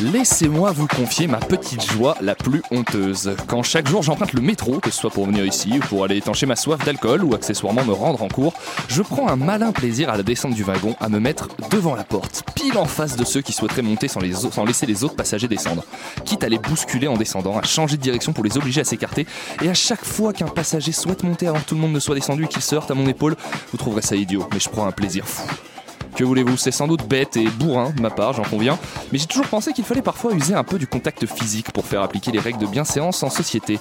Laissez-moi vous confier ma petite joie la plus honteuse. Quand chaque jour j'emprunte le métro, que ce soit pour venir ici ou pour aller étancher ma soif d'alcool ou accessoirement me rendre en cours, je prends un malin plaisir à la descente du wagon à me mettre devant la porte, pile en face de ceux qui souhaiteraient monter sans, laisser les autres passagers descendre. Quitte à les bousculer en descendant, à changer de direction pour les obliger à s'écarter, et à chaque fois qu'un passager souhaite monter avant que tout le monde ne soit descendu et qu'il se heurte à mon épaule, vous trouverez ça idiot, mais je prends un plaisir fou. Que voulez-vous, c'est sans doute bête et bourrin de ma part, j'en conviens, mais j'ai toujours pensé qu'il fallait parfois user un peu du contact physique pour faire appliquer les règles de bienséance en société.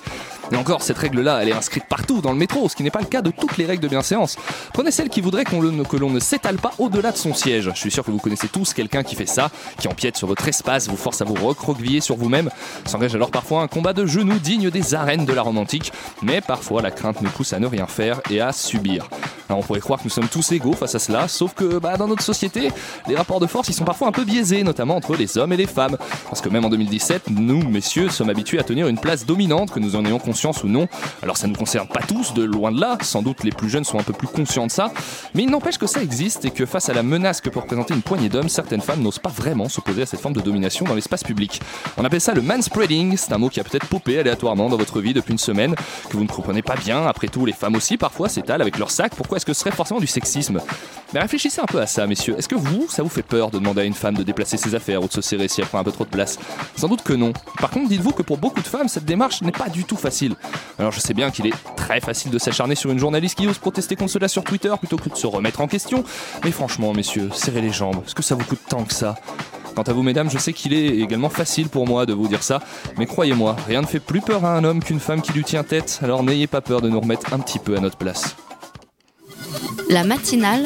Et encore, cette règle-là, elle est inscrite partout dans le métro, ce qui n'est pas le cas de toutes les règles de bienséance. Prenez celle qui voudrait le- que l'on ne s'étale pas au-delà de son siège. Je suis sûr que vous connaissez tous quelqu'un qui fait ça, qui empiète sur votre espace, vous force à vous recroqueviller sur vous-même, s'engage alors parfois un combat de genoux digne des arènes de la Rome antique, mais parfois la crainte nous pousse à ne rien faire et à subir. Alors on pourrait croire que nous sommes tous égaux face à cela, sauf que bah, dans notre société, les rapports de force ils sont parfois un peu biaisés, notamment entre les hommes et les femmes. Parce que même en 2017, nous, messieurs, sommes habitués à tenir une place dominante, que nous en ayons conscience ou non. Alors ça ne nous concerne pas tous, de loin de là, sans doute les plus jeunes sont un peu plus conscients de ça, mais il n'empêche que ça existe et que face à la menace que peut représenter une poignée d'hommes, certaines femmes n'osent pas vraiment s'opposer à cette forme de domination dans l'espace public. On appelle ça le manspreading, c'est un mot qui a peut-être popé aléatoirement dans votre vie depuis une semaine, que vous ne comprenez pas bien, après tout les femmes aussi parfois s'étalent avec leur sac, pourquoi est-ce que ce serait forcément du sexisme? Mais réfléchissez un peu à ça messieurs, est-ce que vous, ça vous fait peur de demander à une femme de déplacer ses affaires ou de se serrer si elle prend un peu trop de place? Sans doute que non. Par contre dites-vous que pour beaucoup de femmes, cette démarche n'est pas du tout facile. Alors je sais bien qu'il est très facile de s'acharner sur une journaliste qui ose protester contre cela sur Twitter plutôt que de se remettre en question, mais franchement messieurs, serrez les jambes, est-ce que ça vous coûte tant que ça? Quant à vous, mesdames, je sais qu'il est également facile pour moi de vous dire ça, mais croyez-moi, rien ne fait plus peur à un homme qu'une femme qui lui tient tête, alors n'ayez pas peur de nous remettre un petit peu à notre place. La matinale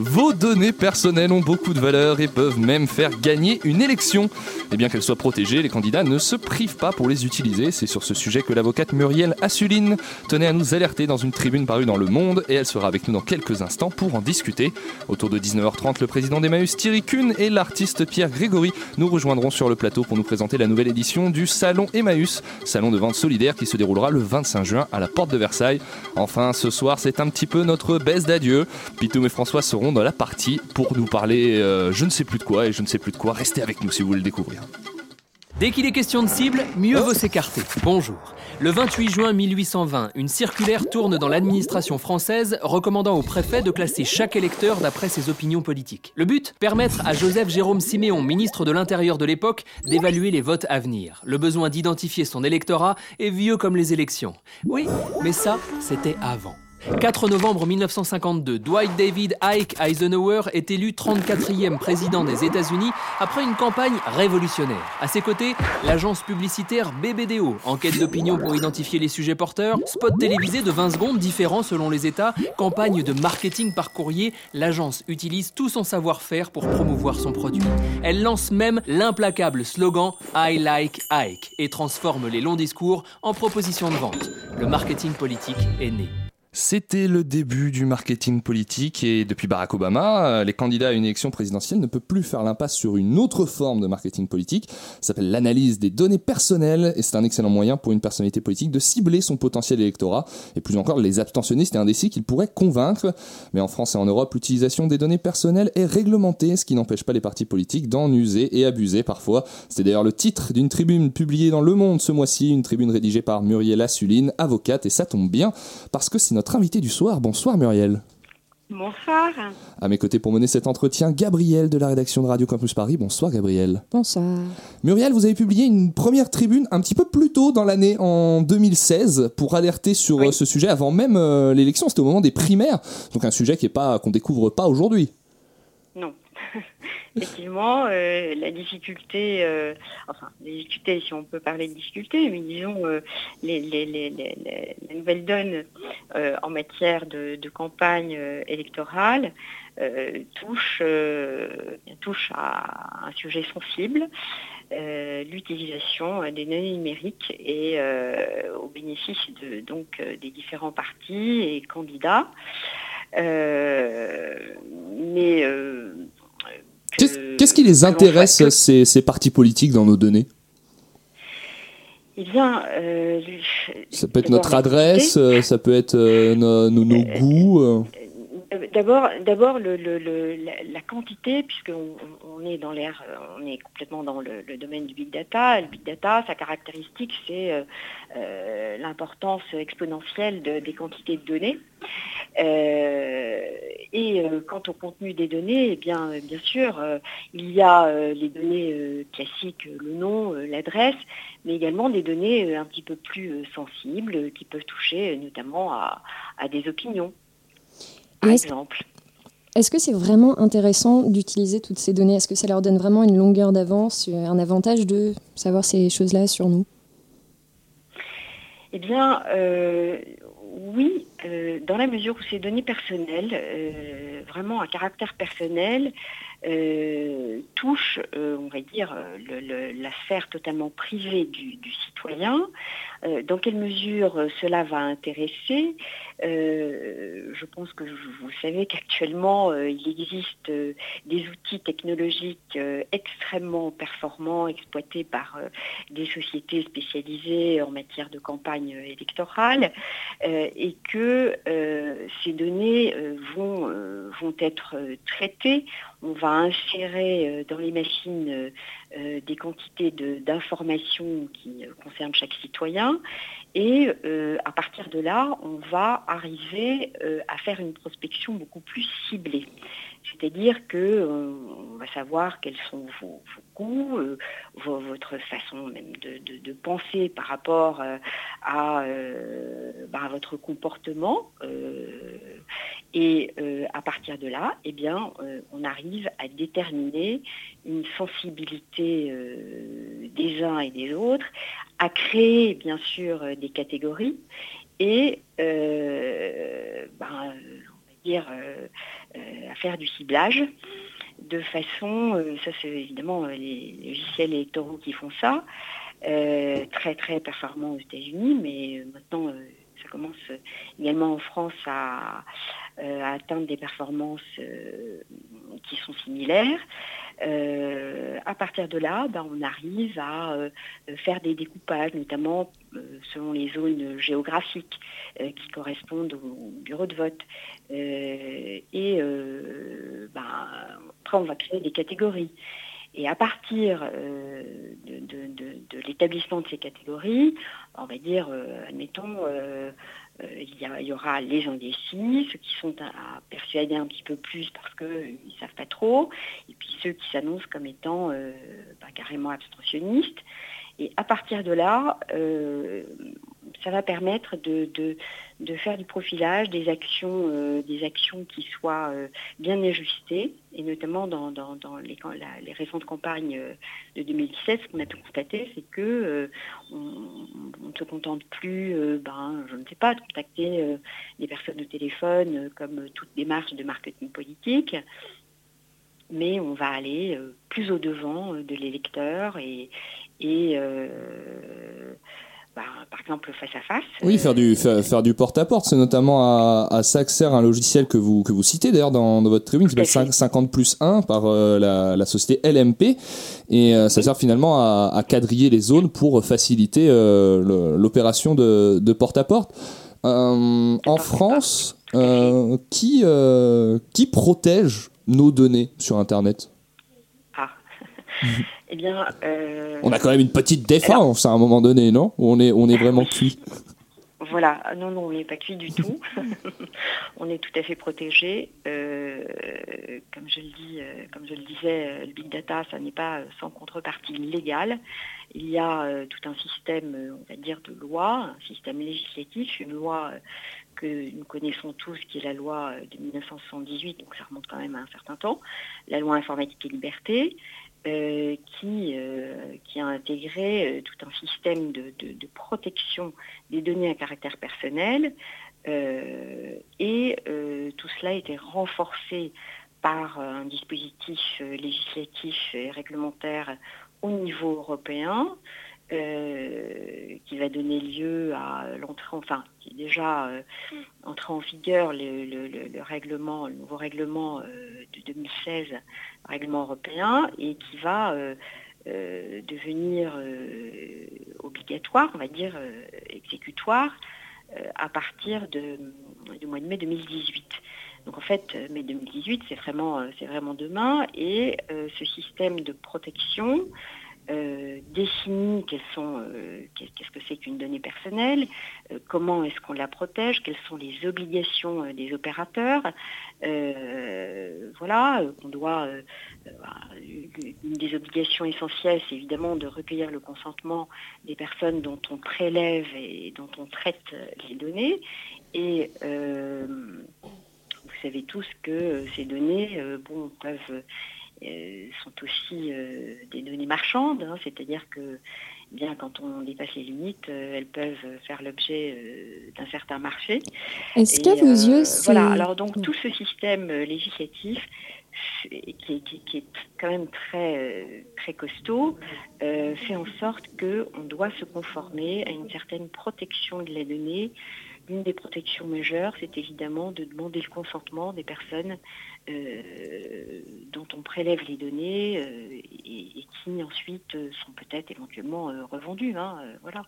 Vos données personnelles ont beaucoup de valeur et peuvent même faire gagner une élection. Et bien qu'elles soient protégées, les candidats ne se privent pas pour les utiliser. C'est sur ce sujet que l'avocate Muriel Assuline tenait à nous alerter dans une tribune parue dans Le Monde et elle sera avec nous dans quelques instants pour en discuter. Autour de 19h30, le président d'Emmaüs Thierry Kuhn et l'artiste Pierre Grégory nous rejoindront sur le plateau pour nous présenter la nouvelle édition du Salon Emmaüs, salon de vente solidaire qui se déroulera le 25 juin à la porte de Versailles. Enfin, ce soir, c'est un petit peu notre baisse d'adieu. Pitoum et François seront dans la partie pour nous parler euh, je ne sais plus de quoi et je ne sais plus de quoi. Restez avec nous si vous voulez le découvrir. Dès qu'il est question de cible, mieux vaut s'écarter. Bonjour. Le 28 juin 1820, une circulaire tourne dans l'administration française recommandant au préfet de classer chaque électeur d'après ses opinions politiques. Le but? Permettre à Joseph Jérôme Siméon, ministre de l'Intérieur de l'époque, d'évaluer les votes à venir. Le besoin d'identifier son électorat est vieux comme les élections. Oui, mais ça, c'était avant. 4 novembre 1952, Dwight David Ike Eisenhower est élu 34e président des États-Unis après une campagne révolutionnaire. À ses côtés, l'agence publicitaire BBDO, enquête d'opinion pour identifier les sujets porteurs, spot télévisé de 20 secondes différents selon les États, campagne de marketing par courrier, l'agence utilise tout son savoir-faire pour promouvoir son produit. Elle lance même l'implacable slogan I like Ike et transforme les longs discours en propositions de vente. Le marketing politique est né. C'était le début du marketing politique et depuis Barack Obama, euh, les candidats à une élection présidentielle ne peuvent plus faire l'impasse sur une autre forme de marketing politique. Ça s'appelle l'analyse des données personnelles et c'est un excellent moyen pour une personnalité politique de cibler son potentiel électorat et plus encore les abstentionnistes et indécis qu'il pourrait convaincre. Mais en France et en Europe, l'utilisation des données personnelles est réglementée, ce qui n'empêche pas les partis politiques d'en user et abuser parfois. C'était d'ailleurs le titre d'une tribune publiée dans Le Monde ce mois-ci, une tribune rédigée par Muriel Assuline, avocate, et ça tombe bien parce que c'est notre invité du soir. Bonsoir Muriel. Bonsoir. À mes côtés pour mener cet entretien, Gabriel de la rédaction de Radio Campus Paris. Bonsoir Gabriel. Bonsoir. Muriel, vous avez publié une première tribune un petit peu plus tôt dans l'année, en 2016, pour alerter sur Oui. euh, ce sujet avant même euh, l'élection. C'était au moment des primaires, donc un sujet qui est pas qu'on découvre pas aujourd'hui. Non. effectivement, euh, la difficulté, euh, enfin, difficulté, si on peut parler de difficulté, mais disons, les, les, nouvelles donnes en matière de, campagne électorale touchent, touche à un sujet sensible. l'utilisation des données numériques et au bénéfice de, donc, des différents partis et candidats. mais Qu'est-ce qui les intéresse, ces, partis politiques, dans nos données? Eh bien, euh, ça peut être notre adresse, euh, ça peut être euh, nos, goûts. D'abord, d'abord la, quantité, puisqu'on on est dans l'air, on est complètement dans le, domaine du big data. Le big data, sa caractéristique, c'est l'importance exponentielle des quantités de données. Euh, et euh, quant au contenu des données, eh bien, euh, bien sûr, il y a les données classiques, le nom, l'adresse, mais également des données un petit peu plus sensibles qui peuvent toucher notamment à, des opinions, par exemple. Est-ce que c'est vraiment intéressant d'utiliser toutes ces données? Est-ce que ça leur donne vraiment une longueur d'avance, un avantage de savoir ces choses-là sur nous? Eh bien, oui, euh, dans la mesure où ces données personnelles, euh, vraiment à caractère personnel, euh, touchent, on va dire, la sphère totalement privée du citoyen, euh, dans quelle mesure euh, cela va intéresser euh, Je pense que vous savez qu'actuellement, il existe des outils technologiques extrêmement performants exploités par des sociétés spécialisées en matière de campagne électorale et que ces données vont, vont être traitées. On va insérer dans les machines des quantités d'informations qui concernent chaque citoyen et euh, à partir de là, on va arriver euh, à faire une prospection beaucoup plus ciblée. C'est-à-dire qu'on euh, va savoir quels sont vos, goûts, votre façon même de, penser par rapport bah, à, votre comportement. Et à partir de là, eh bien, on arrive à déterminer une sensibilité des uns et des autres, à créer bien sûr euh, des catégories et euh, ben, euh, à faire du ciblage de façon, ça c'est évidemment les logiciels électoraux qui font ça, très très performant aux États-Unis, mais maintenant ça commence également en France à atteindre des performances qui sont similaires. Euh, à partir de là, ben, on arrive à euh, faire des découpages, notamment euh, selon les zones géographiques qui correspondent au bureau de vote. et ben, après, on va créer des catégories. Et à partir de, l'établissement de ces catégories, on va dire, admettons, il y, aura les indécis, ceux qui sont à, persuader un petit peu plus parce qu'ils ne savent pas trop, et puis ceux qui s'annoncent comme étant euh, bah, carrément abstentionnistes. Et à partir de là, euh, ça va permettre de, faire du profilage, des actions, euh, des actions qui soient bien ajustées, et notamment dans, les, les, récentes campagnes de 2017, ce qu'on a pu constater, c'est que on, ne se contente plus, ben, je ne sais pas, de contacter des personnes au téléphone comme toute démarche de marketing politique mais on va aller euh, plus au devant euh, de l'électeur et, euh, bah, par exemple face à face. Oui, faire du faire, du porte à porte, c'est notamment à, à Saxer un logiciel que vous que vous citez d'ailleurs dans, votre tribune qui s'appelle 50 plus 1 par la, société LMP et ça sert finalement à, quadriller les zones pour faciliter l'opération de, de porte à porte. en France, qui qui protège nos données sur Internet? Ah. eh bien. Euh, on a quand même une petite défense à un moment donné, non? On est, on est vraiment cuit. Voilà, non, non, on n'est pas cuit du tout. on est tout à fait protégé. Euh, comme, je le dis, comme je le disais, le big data, ça n'est pas sans contrepartie légale. Il y a tout un système, on va dire, de loi, un système législatif, une loi que nous connaissons tous, qui est la loi de 1978, donc ça remonte quand même à un certain temps, la loi informatique et liberté, euh, qui, euh, qui a intégré euh, tout un système de, protection des données à caractère personnel. et tout cela a été renforcé par un dispositif législatif et réglementaire au niveau européen. Euh, qui va donner lieu à l'entrée, enfin, qui est déjà euh, entré en vigueur le, règlement, le nouveau règlement euh, de 2016, règlement européen, et qui va devenir obligatoire, on va dire exécutoire, à partir de, du mois de mai 2018. Donc en fait, mai 2018, c'est vraiment, c'est vraiment demain, et ce système de protection euh, définit sont, euh, qu'est-ce que c'est qu'une donnée personnelle, euh, comment est-ce qu'on la protège, quelles sont les obligations des opérateurs. voilà, on doit, une des obligations essentielles, c'est évidemment de recueillir le consentement des personnes dont on prélève et dont on traite les données. Et vous savez tous que ces données bon, peuvent euh, sont aussi euh, des données marchandes, hein, c'est-à-dire que bien quand on dépasse les limites, euh, elles peuvent faire l'objet d'un certain marché. Est-ce qu'à vos yeux, voilà. Alors donc tout ce système législatif qui, est quand même très, très costaud, fait en sorte qu'on doit se conformer à une certaine protection de la donnée. L'une des protections majeures, c'est évidemment de demander le consentement des personnes euh, dont on prélève les données euh, et, qui ensuite euh, sont peut-être éventuellement revendues. Hein, voilà.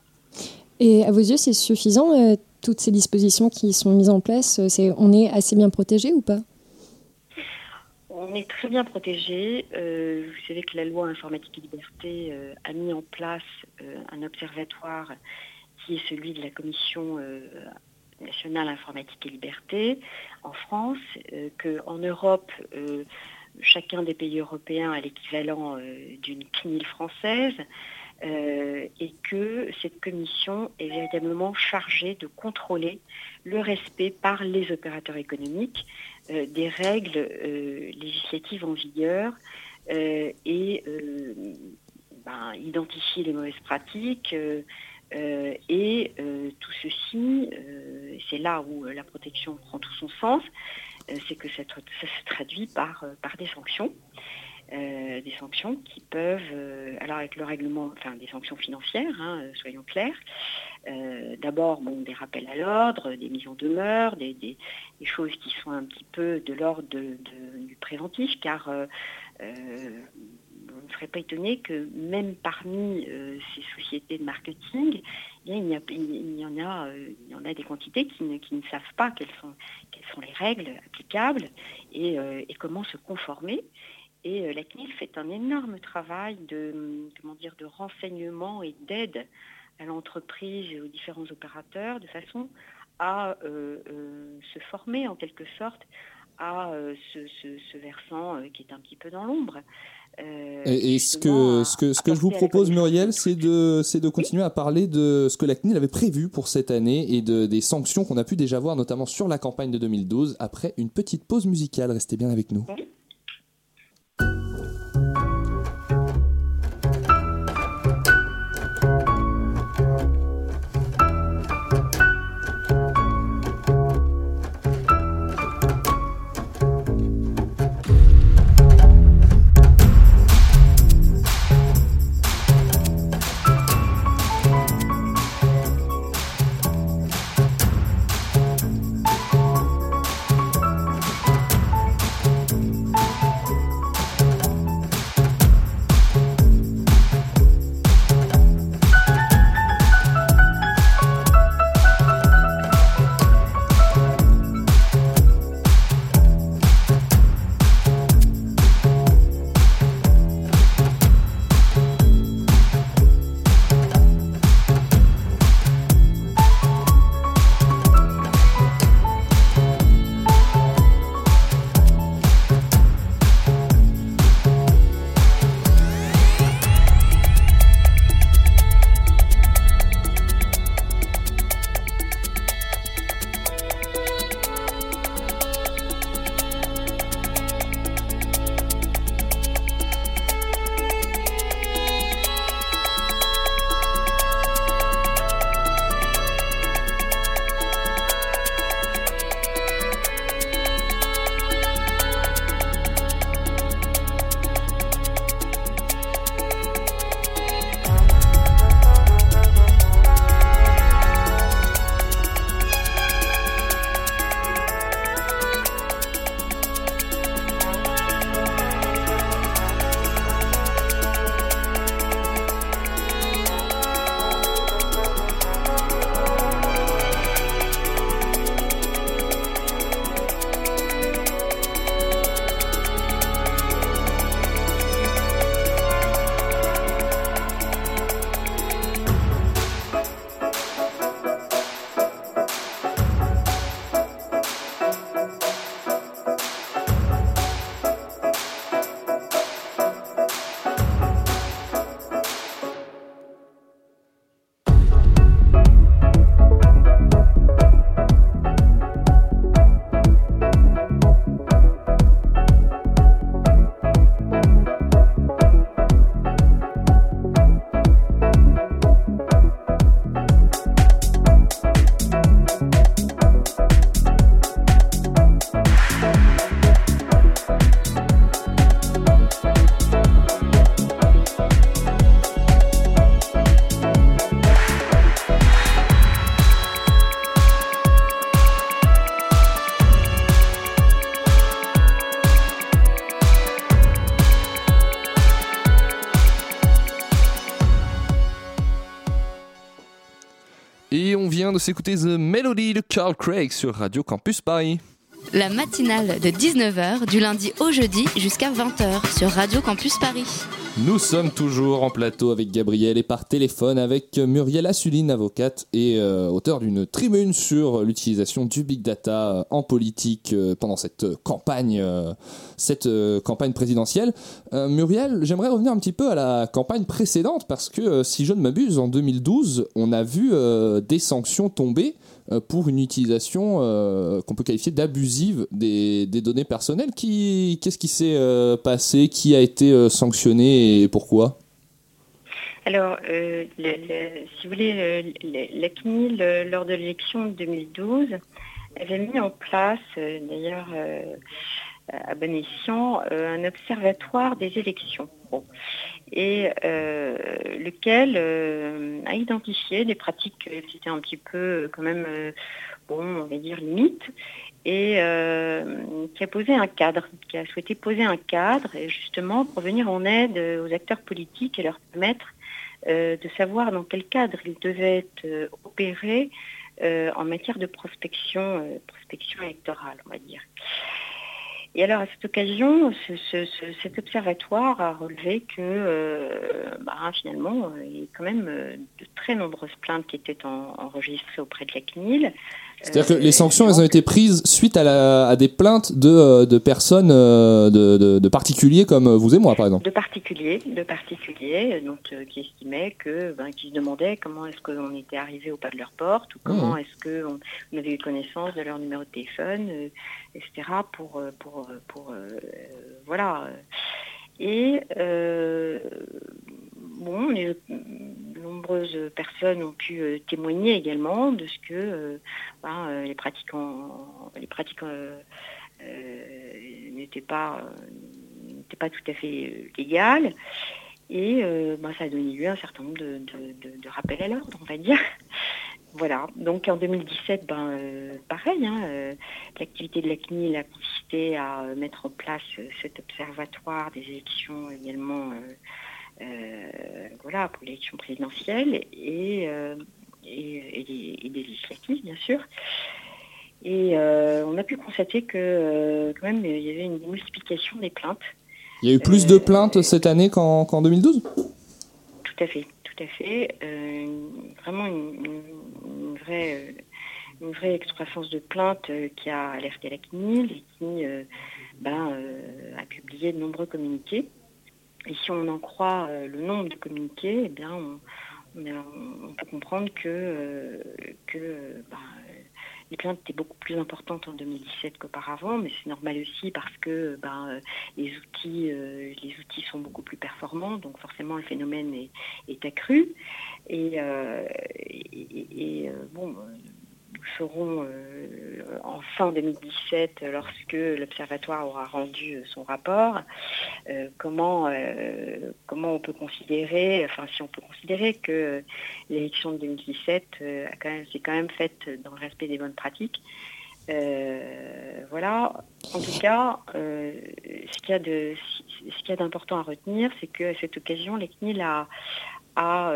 Et à vos yeux, c'est suffisant, toutes ces dispositions qui sont mises en place On est assez bien protégé ou pas? On est très bien protégé. vous savez que la loi informatique et liberté a mis en place un observatoire qui est celui de la commission nationale informatique et liberté en France, euh, qu'en Europe, euh, chacun des pays européens a l'équivalent euh, d'une CNIL française, et que cette commission est véritablement chargée de contrôler le respect par les opérateurs économiques des règles législatives en vigueur et ben, identifier les mauvaises pratiques, euh, et euh, tout ceci, euh, c'est là où la protection prend tout son sens, c'est que ça, se traduit par, des sanctions. des sanctions qui peuvent, alors avec le règlement, enfin des sanctions financières, hein, soyons clairs. D'abord, bon, des rappels à l'ordre, des mises en demeure, des, des, choses qui sont un petit peu de l'ordre du préventif, car ne serez pas étonné que même parmi euh, ces sociétés de marketing, il, y, en a, euh, des quantités qui ne, savent pas quelles sont, les règles applicables et, euh, comment se conformer. Et la CNIL fait un énorme travail de, comment dire, de renseignement et d'aide à l'entreprise et aux différents opérateurs de façon à se former en quelque sorte à ce, versant qui est un petit peu dans l'ombre. Et, ce que je vous propose, Muriel, c'est de, de continuer à parler de ce que la CNIL avait prévu pour cette année et de, des sanctions qu'on a pu déjà voir, notamment sur la campagne de 2012, après une petite pause musicale. Restez bien avec nous. De s'écouter The Melody de Carl Craig sur Radio Campus Paris. La matinale de 19h du lundi au jeudi jusqu'à 20h sur Radio Campus Paris. Nous sommes toujours en plateau avec Gabriel et par téléphone avec Muriel Assuline, avocate et euh, auteur d'une tribune sur l'utilisation du big data euh, en politique euh, pendant cette campagne, cette campagne présidentielle. Muriel, j'aimerais revenir un petit peu à la campagne précédente parce que si je ne m'abuse, en 2012, on a vu des sanctions tomber pour une utilisation qu'on peut qualifier d'abusive des, données personnelles. Qu'est-ce qui s'est passé? Qui a été sanctionné et pourquoi? Alors, euh, si vous voulez, la CNIL, lors de l'élection de 2012, avait mis en place, euh, d'ailleurs euh, à bon escient, un observatoire des élections. Et lequel a identifié des pratiques qui étaient un petit peu quand même, bon, on va dire limites, et euh, qui a posé un cadre, qui a souhaité poser un cadre justement pour venir en aide aux acteurs politiques et leur permettre euh, de savoir dans quel cadre ils devaient être euh, opérés en matière de prospection, prospection électorale, on va dire. Et alors à cette occasion, cet observatoire a relevé que bah, finalement, il y a quand même de très nombreuses plaintes qui étaient enregistrées auprès de la CNIL. C'est-à-dire que les sanctions, elles ont été prises suite à, des plaintes de, euh, personnes, euh, de, particuliers comme vous et moi, par exemple. De particuliers, de particuliers, donc euh, qui estimaient que, ben, qui se demandaient comment est-ce qu'on était arrivé au pas de leur porte, ou comment mmh. est-ce qu'on avait eu connaissance de leur numéro de téléphone, etc. Pour, pour, pour voilà. Et bon, les, nombreuses personnes ont pu euh, témoigner également de ce que euh, ben, euh, les pratiques n'étaient pas, tout à fait légales. Et ben, ça a donné lieu à un certain nombre de, rappels à l'ordre, on va dire. Voilà, donc en 2017, ben, pareil, hein, l'activité de la CNIL a consisté à mettre en place cet observatoire des élections également voilà, pour l'élection présidentielle et, euh, et, des, législatives, bien sûr. Et euh, on a pu constater que quand même il y avait une multiplication des plaintes. Il y a eu plus de plaintes cette année qu'en 2012 Tout à fait, tout à fait. vraiment une, vraie, une vraie excroissance de plaintes qui a alerté la CNIL et qui ben, a publié de nombreux communiqués. Et si on en croit euh, le nombre de communiqués, eh bien, on, peut comprendre que, euh, que bah, les plaintes étaient beaucoup plus importantes en 2017 qu'auparavant, mais c'est normal aussi parce que bah, les, outils, euh, les outils sont beaucoup plus performants, donc forcément le phénomène est, accru. Et bon, saurons euh, en fin 2017, lorsque l'Observatoire aura rendu euh, son rapport, euh, comment, comment on peut considérer, enfin si on peut considérer que l'élection de 2017 s'est quand même faite dans le respect des bonnes pratiques. voilà. En tout cas, ce qu'il y a d'important à retenir, c'est qu'à cette occasion, l'ECNIL a, a,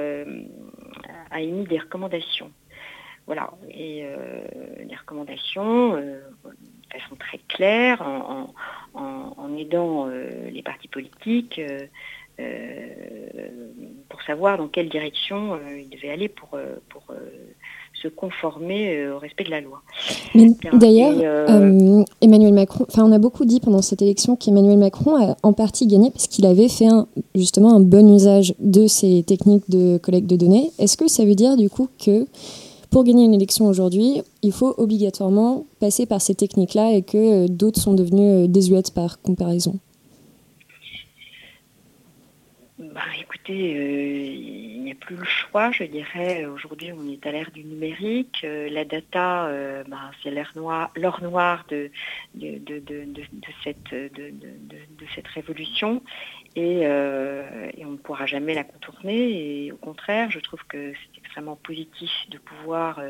a émis des recommandations voilà, et euh, des recommandations euh, de façon très claire, en, aidant euh, les partis politiques pour savoir dans quelle direction ils devaient aller pour, pour se conformer au respect de la loi. D'ailleurs, Emmanuel Macron, enfin on a beaucoup dit pendant cette élection qu'Emmanuel Macron a en partie gagné parce qu'il avait fait un, justement un bon usage de ces techniques de collecte de données. Est-ce que ça veut dire du coup que pour gagner une élection aujourd'hui, il faut obligatoirement passer par ces techniques-là et que euh, d'autres sont devenues euh, désuètes par comparaison bah, écoutez, euh, il n'y a plus le choix, je dirais. Aujourd'hui, on est à l'ère du numérique. la data, bah, c'est l'or noir, noir de, de, cette, de, cette révolution. Et, et, on ne pourra jamais la contourner. Et au contraire, je trouve que positif de pouvoir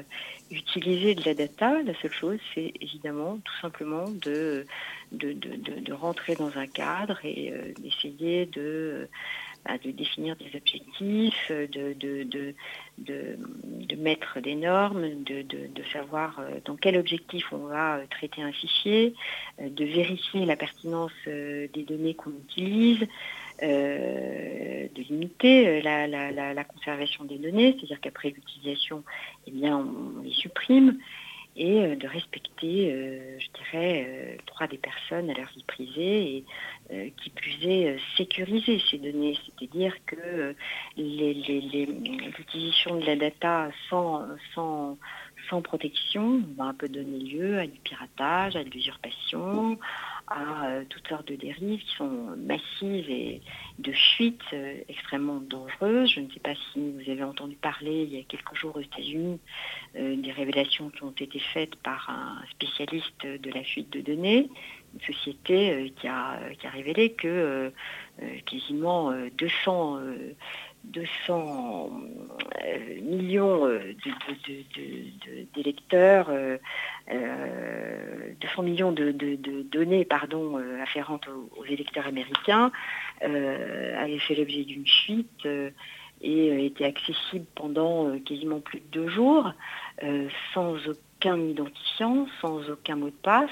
utiliser de la data. La seule chose, c'est évidemment tout simplement de, de, de, rentrer dans un cadre et d'essayer de de définir des objectifs, de, de, de, mettre des normes, de, savoir euh, dans quel objectif on va euh, traiter un fichier, euh, de vérifier la pertinence des données qu'on utilise, de limiter la, conservation des données, c'est-à-dire qu'après l'utilisation, eh bien, on, les supprime et de respecter, je dirais, le droit des personnes à leur vie privée et euh, qui plus est euh, sécuriser ces données, c'est-à-dire que euh, l'utilisation de la data sans, sans, sans protection va peut donner lieu à du piratage, à de l'usurpation, à toutes sortes de dérives qui sont massives et de fuites extrêmement dangereuses. Je ne sais pas si vous avez entendu parler il y a quelques jours aux États-Unis des révélations qui ont été faites par un spécialiste de la fuite de données une société euh, qui a, qui a révélé que euh, euh, quasiment 200, 200 millions d'électeurs, 200 millions de, données pardon, afférentes aux, électeurs américains avaient fait l'objet d'une fuite et étaient accessibles pendant quasiment plus de deux jours, sans aucun identifiant, sans aucun mot de passe,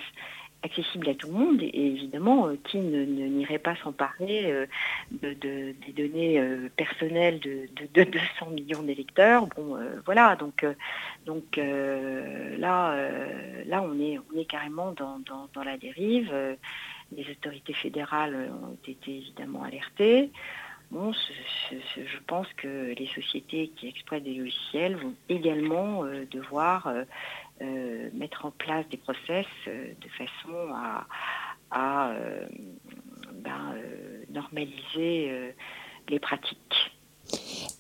accessible à tout le monde et, évidemment euh, qui ne, n'irait pas s'emparer euh, de, des données euh, personnelles de, 200 millions d'électeurs. Bon, voilà, donc, donc là, là on, est, on est carrément dans, dans, la dérive. Les autorités fédérales ont été évidemment alertées. Bon, je pense que les sociétés qui exploitent des logiciels vont également devoir mettre en place des process euh, de façon à, euh, ben, normaliser les pratiques.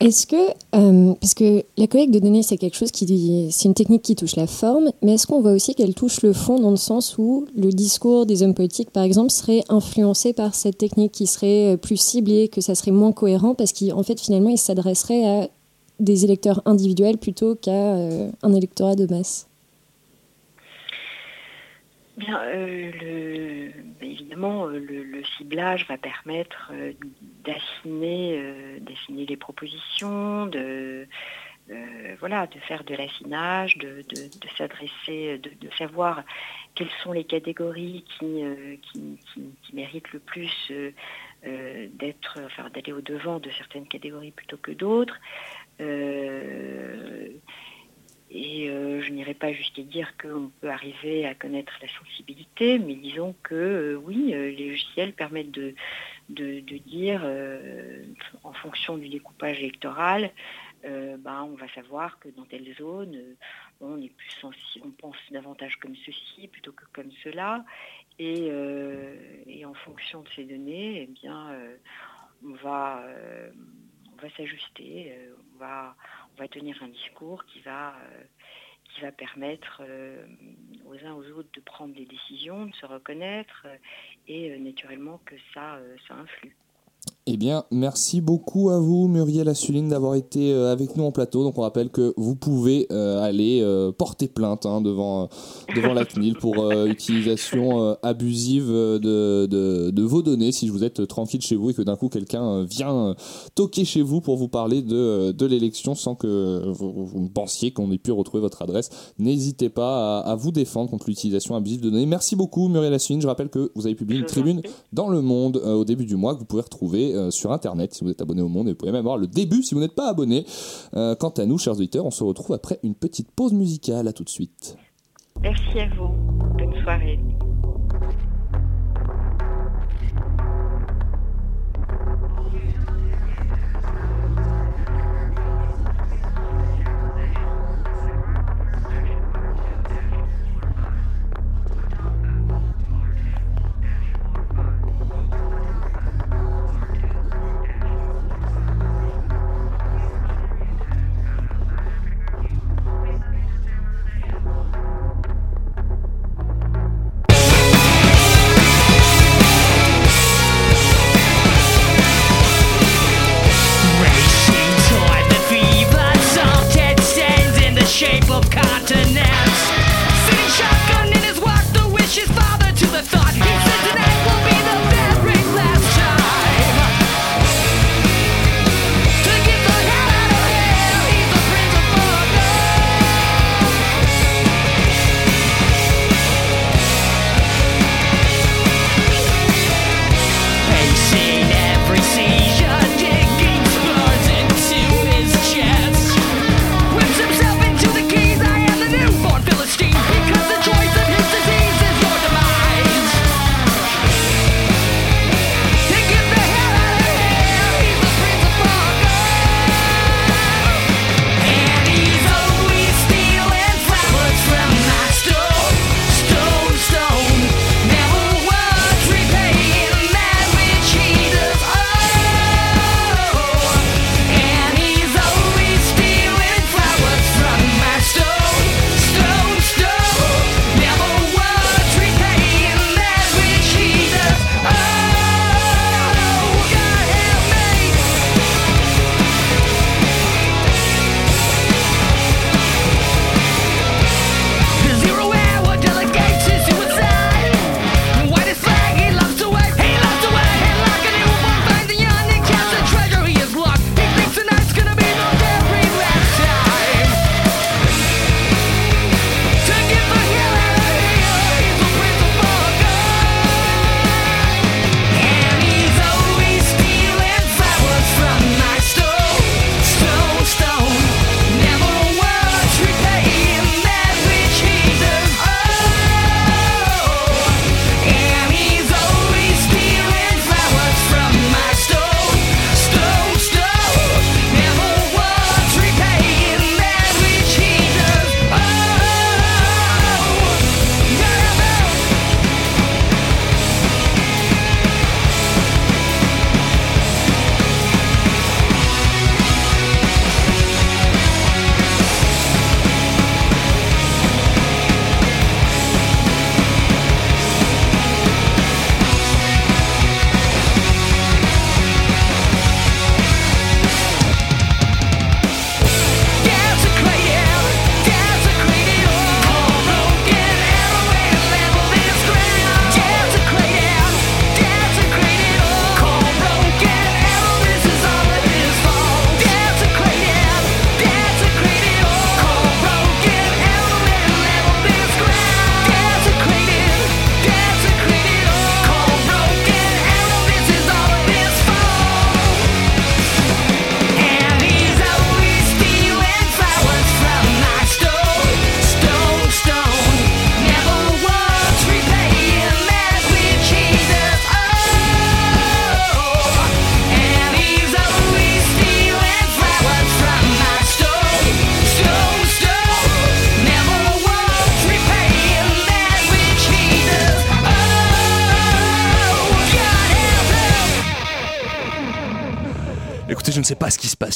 Est-ce que, parce que la collecte de données, c'est quelque chose qui, c'est une technique qui touche la forme, mais est-ce qu'on voit aussi qu'elle touche le fond dans le sens où le discours des hommes politiques, par exemple, serait influencé par cette technique, qui serait plus ciblée, que ça serait moins cohérent, parce qu'en fait, finalement, il s'adresserait à des électeurs individuels plutôt qu'à un électorat de masse? Euh, évidemment, euh, le, ciblage va permettre euh, d'affiner, les propositions, de, voilà, de faire de l'affinage, de, s'adresser, de, savoir quelles sont les catégories qui, qui, méritent le plus d'être, enfin, d'aller au devant de certaines catégories plutôt que d'autres. Et euh, je n'irai pas jusqu'à dire qu'on peut arriver à connaître la sensibilité, mais disons que euh, oui, euh, les logiciels permettent de, de, dire, en fonction du découpage électoral, ben, on va savoir que dans telle zone, on est plus sensible, on pense davantage comme ceci plutôt que comme cela. Et, et en fonction de ces données, eh bien, on va, on va s'ajuster, on va on va tenir un discours qui va, euh, qui va permettre euh, aux uns aux autres de prendre des décisions, de se reconnaître euh, et naturellement que ça, ça influe. Eh bien, merci beaucoup à vous, Muriel Assuline, d'avoir été euh, avec nous en plateau. Donc, on rappelle que vous pouvez euh, aller euh, porter plainte hein, devant, devant la CNIL pour utilisation abusive de, de, vos données. Si vous êtes tranquille chez vous et que d'un coup quelqu'un vient toquer chez vous pour vous parler de, de l'élection sans que vous, pensiez qu'on ait pu retrouver votre adresse, n'hésitez pas à, vous défendre contre l'utilisation abusive de données. Merci beaucoup, Muriel Assuline. Je rappelle que vous avez publié une tribune dans Le Monde au début du mois que vous pouvez retrouver euh, sur Internet si vous êtes abonné au Monde. Et vous pouvez même voir le début si vous n'êtes pas abonné. Euh, quant à nous, chers auditeurs, on se retrouve après une petite pause musicale. À tout de suite. Merci à vous. Bonne soirée.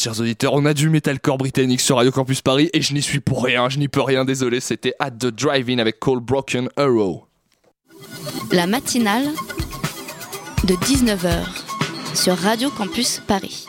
Chers auditeurs. On a du metalcore britannique sur Radio Campus Paris et je n'y suis pour rien, je n'y peux rien, désolé. C'était At the Drive-In avec Cole Broken Arrow. La matinale de 19h sur Radio Campus Paris.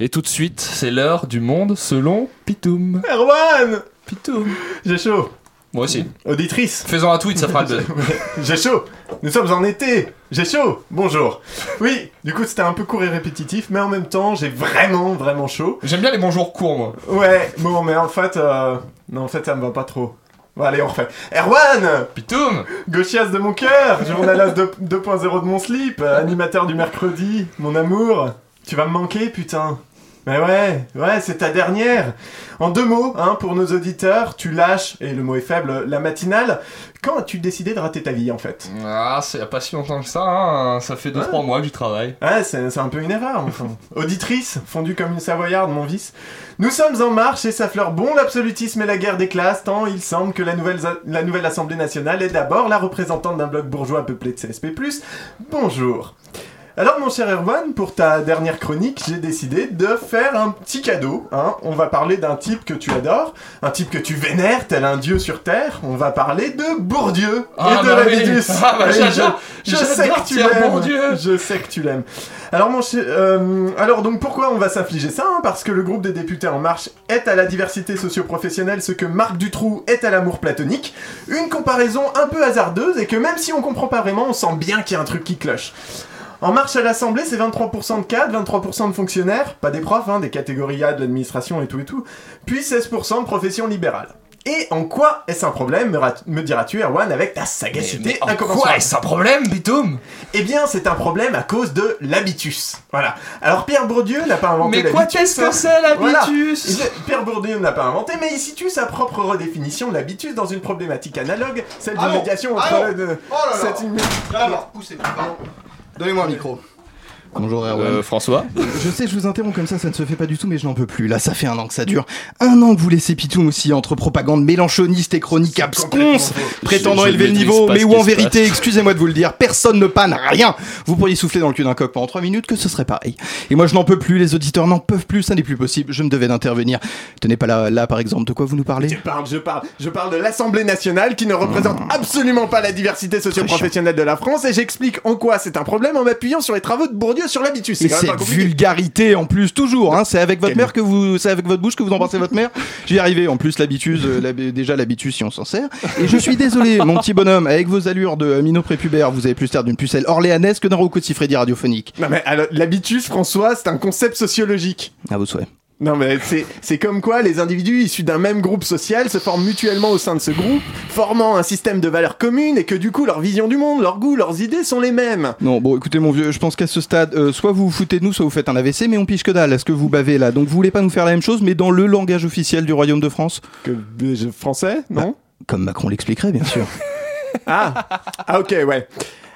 Et tout de suite, c'est l'heure du monde selon Pitoum. Erwan Pitoum. J'ai chaud. Moi aussi. Auditrice. Faisons un tweet, ça fera le buzz. J'ai chaud. Nous sommes en été. J'ai chaud. Bonjour. Oui, du coup c'était un peu court et répétitif, mais en même temps j'ai vraiment vraiment chaud. J'aime bien les bonjours courts, moi. Ouais, bon, mais en fait, euh... non, en fait ça me va pas trop. Bon, allez, on refait. Erwan Pitoum Gauchias de mon cœur, journaliste 2.0 de mon slip, animateur du mercredi, mon amour. Tu vas me manquer, putain. Mais ouais, ouais, c'est ta dernière. En deux mots, hein, pour nos auditeurs, tu lâches, et le mot est faible, la matinale. Quand as-tu décidé de rater ta vie, en fait? Ah, c'est pas si longtemps que ça, hein. ça fait 2-3 Ouais. mois que j'y travaille. Ouais, c'est c'est un peu une erreur, enfin. Auditrice, fondue comme une savoyarde, mon vice. Nous sommes en marche et ça fleure bon l'absolutisme et la guerre des classes, tant il semble que la nouvelle, la nouvelle Assemblée nationale est d'abord la représentante d'un bloc bourgeois peuplé de CSP+. Bonjour. Alors mon cher Erwan, pour ta dernière chronique, j'ai décidé de faire un petit cadeau. Hein. On va parler d'un type que tu adores, un type que tu vénères tel un dieu sur Terre. On va parler de Bourdieu Ah, et de bah la oui. Ah, bah, je, je sais que tu l'aimes. Bourdieu. Je sais que tu l'aimes. Alors mon cher, euh, alors donc pourquoi on va s'infliger ça hein? Parce que le groupe des députés En Marche est à la diversité socio-professionnelle ce que Marc Dutroux est à l'amour platonique. Une comparaison un peu hasardeuse et que même si on comprend pas vraiment, on sent bien qu'il y a un truc qui cloche. En marche à l'Assemblée, c'est 23% de cadres, 23% de fonctionnaires, pas des profs, hein, des catégories A de l'administration et tout et tout, puis 16% de professions libérales. Et en quoi est-ce un problème, me, ra- me diras-tu, Erwan, avec ta sagacité en quoi est-ce un problème, Pitoum Eh bien, c'est un problème à cause de l'habitus. Voilà. Alors, Pierre Bourdieu n'a pas inventé Mais quoi l'habitus. qu'est-ce que hein. c'est, l'habitus? Pierre Bourdieu n'a pas inventé, mais il situe sa propre redéfinition de l'habitus dans une problématique analogue, celle d'une Allons, médiation entre... allons. le- Oh là là. cette Alors, poussez, pardon. Donnez-moi un micro. Bonjour Erwan. Euh, François Je sais, je vous interromps comme ça, ça ne se fait pas du tout, mais je n'en peux plus. Là, ça fait un an que ça dure. Un an que vous laissez Pitoum aussi entre propagande mélanchoniste et chronique absconce, prétendant élever le niveau, mais où en vérité, excusez-moi de vous le dire, personne ne panne rien. Vous pourriez souffler dans le cul d'un coq pendant 3 minutes, que ce serait pareil. Et moi, je n'en peux plus, les auditeurs n'en peuvent plus, ça n'est plus possible, je me devais d'intervenir. Tenez pas là, là, par exemple, de quoi vous nous parlez? Je parle, je parle, je parle de l'Assemblée nationale qui ne représente absolument pas la diversité socio-professionnelle de la France et j'explique en quoi c'est un problème en m'appuyant sur les travaux de Bourdieu sur l'habitus. C'est cette vulgarité en plus toujours, hein, c'est avec votre mère que vous, c'est avec votre bouche que vous embrassez votre mère. J'y arrivé. En plus l'habitus, euh, déjà l'habitus si on s'en sert. Et je suis désolé, mon petit bonhomme, avec vos allures de euh, minot prépubère, vous avez plus l'air d'une pucelle orléanaise que d'un Rocco de Siffredi radiophonique. Non mais l'habitus, François, c'est un concept sociologique. À vos souhaits. Non mais c'est comme quoi les individus issus d'un même groupe social se forment mutuellement au sein de ce groupe, formant un système de valeurs communes et que du coup leur vision du monde, leurs goûts, leurs idées sont les mêmes. Non, bon, écoutez, mon vieux, je pense qu'à ce stade, euh, soit vous vous foutez de nous, soit vous faites un AVC, mais on piche que dalle. Est-ce que vous bavez là Donc vous voulez pas nous faire la même chose, mais dans le langage officiel du Royaume de France? Que euh, français, non? Comme Macron l'expliquerait, bien sûr. Ah, ah ok, ouais.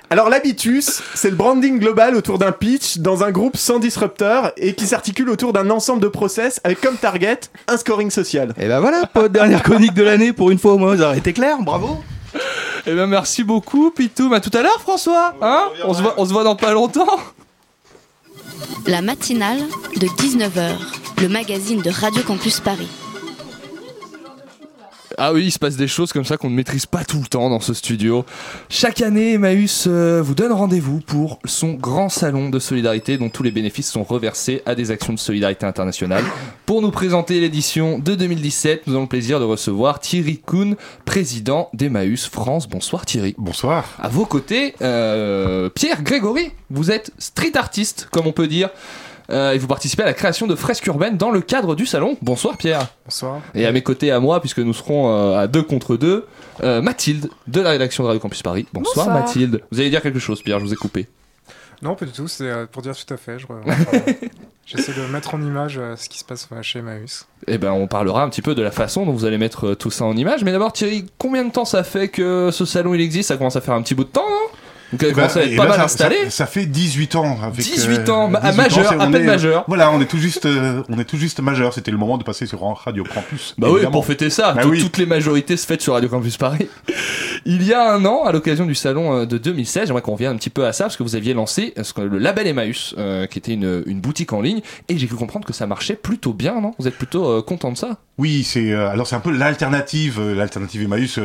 Alors l'habitus, c'est le branding global autour d'un pitch dans un groupe sans disrupteur et qui s'articule autour d'un ensemble de process avec comme target un scoring social. Et ben voilà, pote, dernière chronique de l'année, pour une fois au moins, vous avez été clair, bravo Eh ben merci beaucoup, Pitoum. À tout à l'heure, François. Hein on, se voit, on se voit dans pas longtemps. La matinale de 19h, le magazine de Radio Campus Paris. Ah oui, il se passe des choses comme ça qu'on ne maîtrise pas tout le temps dans ce studio. Chaque année, Emmaüs euh, vous donne rendez-vous pour son grand salon de solidarité dont tous les bénéfices sont reversés à des actions de solidarité internationale. Pour nous présenter l'édition de 2017, nous avons le plaisir de recevoir Thierry Kuhn, président d'Emmaüs France. Bonsoir Thierry. Bonsoir. À vos côtés, euh, Pierre Grégory, vous êtes street artiste, comme on peut dire. Euh, et vous participez à la création de fresques urbaines dans le cadre du salon. Bonsoir Pierre. Bonsoir. Et à mes côtés, à moi, puisque nous serons euh, à deux contre deux, euh, Mathilde de la rédaction de Radio Campus Paris. Bonsoir, Bonsoir. Mathilde. Vous allez dire quelque chose, Pierre, je vous ai coupé. Non, pas du tout, c'est pour dire tout à fait. je J'essaie de mettre en image ce qui se passe chez Emmaüs. Eh ben, on parlera un petit peu de la façon dont vous allez mettre tout ça en image. Mais d'abord, Thierry, combien de temps ça fait que ce salon il existe? Ça commence à faire un petit bout de temps, non? Donc, elle ben, commence à être pas là, mal ça- installée. ça- Ça fait 18 ans avec 18 euh, ans, bah, à 18 majeur, c'est- à peine est- majeur. Voilà, on est tout juste, euh, on est tout juste majeur. C'était le moment de passer sur Radio Campus. Bah oui, évidemment. pour fêter ça, Bah oui. toutes les majorités se fêtent sur Radio Campus Paris. Il y a un an, à l'occasion du salon euh, de 2016, j'aimerais qu'on revienne un petit peu à ça parce que vous aviez lancé euh, le label Emmaüs, euh, qui était une, une boutique en ligne, et j'ai cru comprendre que ça marchait plutôt bien, non? Vous êtes plutôt euh, content de ça? Oui, c'est euh, alors c'est un peu l'alternative, l'alternative Emmaüs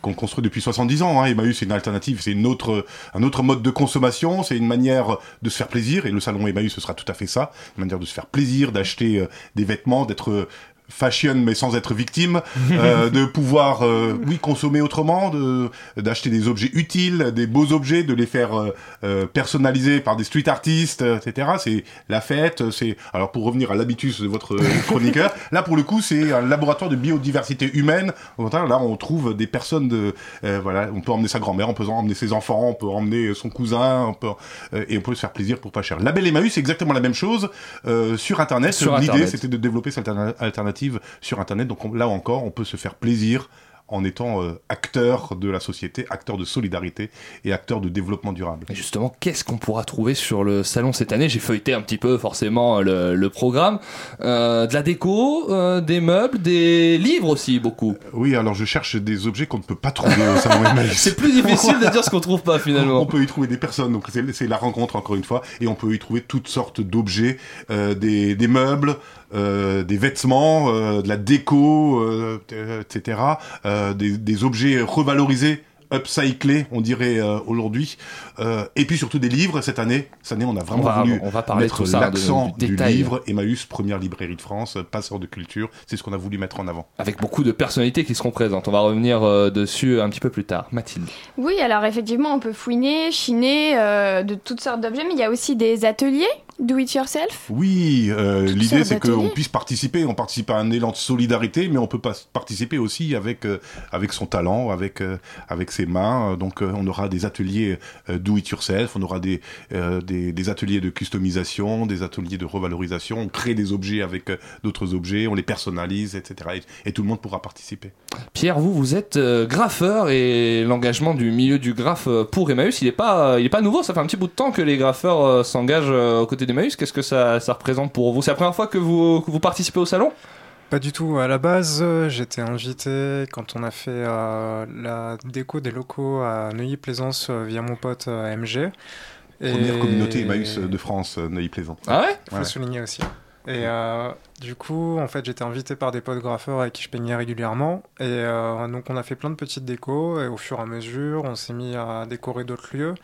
qu'on construit depuis 70 ans. Hein. Emmaüs, c'est une alternative, c'est une autre, un autre mode de consommation, c'est une manière de se faire plaisir. Et le salon Emmaüs, ce sera tout à fait ça, une manière de se faire plaisir, d'acheter des vêtements, d'être fashion mais sans être victime, euh, de pouvoir euh, oui consommer autrement, de d'acheter des objets utiles, des beaux objets, de les faire euh, euh, personnaliser par des street artistes, etc. C'est la fête, c'est alors pour revenir à l'habitus de votre euh, chroniqueur, là pour le coup c'est un laboratoire de biodiversité humaine. Là on trouve des personnes de euh, voilà, on peut emmener sa grand-mère, on peut emmener ses enfants, on peut emmener son cousin, on peut euh, et on peut se faire plaisir pour pas cher. Label Emmaüs c'est exactement la même chose euh, sur internet. L'idée c'était de développer cette alterna- sur internet. Donc on- là encore on peut se faire plaisir en étant euh, acteur de la société, acteur de solidarité et acteur de développement durable. Et justement, qu'est-ce qu'on pourra trouver sur le salon cette année? J'ai feuilleté un petit peu forcément le, le programme. Euh, de la déco, euh, des meubles, des livres aussi, beaucoup. Oui, alors je cherche des objets qu'on ne peut pas trouver au salon. C'est plus difficile de dire ce qu'on trouve pas finalement. On peut y trouver des personnes, donc c'est la rencontre encore une fois, et on peut y trouver toutes sortes d'objets, des, des meubles, euh, des vêtements, euh, de la déco, euh, etc., euh, des, des objets revalorisés upcyclés, on dirait euh, aujourd'hui, euh, et puis surtout des livres. Cette année, cette année, on a vraiment On va- voulu on va parler mettre l'accent du du, détail. livre. Emmaüs, première librairie de France, passeur de culture, c'est ce qu'on a voulu mettre en avant. Avec beaucoup de personnalités qui seront présentes. On va revenir euh, dessus un petit peu plus tard. Mathilde. Oui, alors effectivement, on peut fouiner, chiner euh, de toutes sortes d'objets, mais il y a aussi des ateliers do it yourself. Oui, euh, l'idée c'est qu'on puisse participer. On participe à un élan de solidarité, mais on peut pas participer aussi avec euh, avec son talent, avec euh, avec ses mains. Donc euh, on aura des ateliers euh, do it yourself, on aura des, euh, des des ateliers de customisation, des ateliers de revalorisation. On crée des objets avec euh, d'autres objets, on les personnalise, etc. Et, et tout le monde pourra participer. Pierre, vous, vous êtes euh, graffeur et l'engagement du milieu du graphe pour Emmaüs, il est pas, il est pas nouveau. Ça fait un petit bout de temps que les graffeurs euh, s'engagent euh, aux côtés d'Emmaüs. Qu'est-ce que ça, ça représente pour vous? C'est la première fois que vous, que vous participez au salon? Pas du tout. À la base, euh, j'étais invité quand on a fait euh, la déco des locaux à Neuilly-Plaisance euh, via mon pote euh, MG. Première communauté Emmaüs de France, Neuilly-Plaisant. Ah ouais? Faut le souligner aussi. Et euh, du coup, en fait, j'étais invité par des potes graffeurs avec qui je peignais régulièrement. Et euh, donc, on a fait plein de petites décos. Et au fur et à mesure, on s'est mis à décorer d'autres lieux.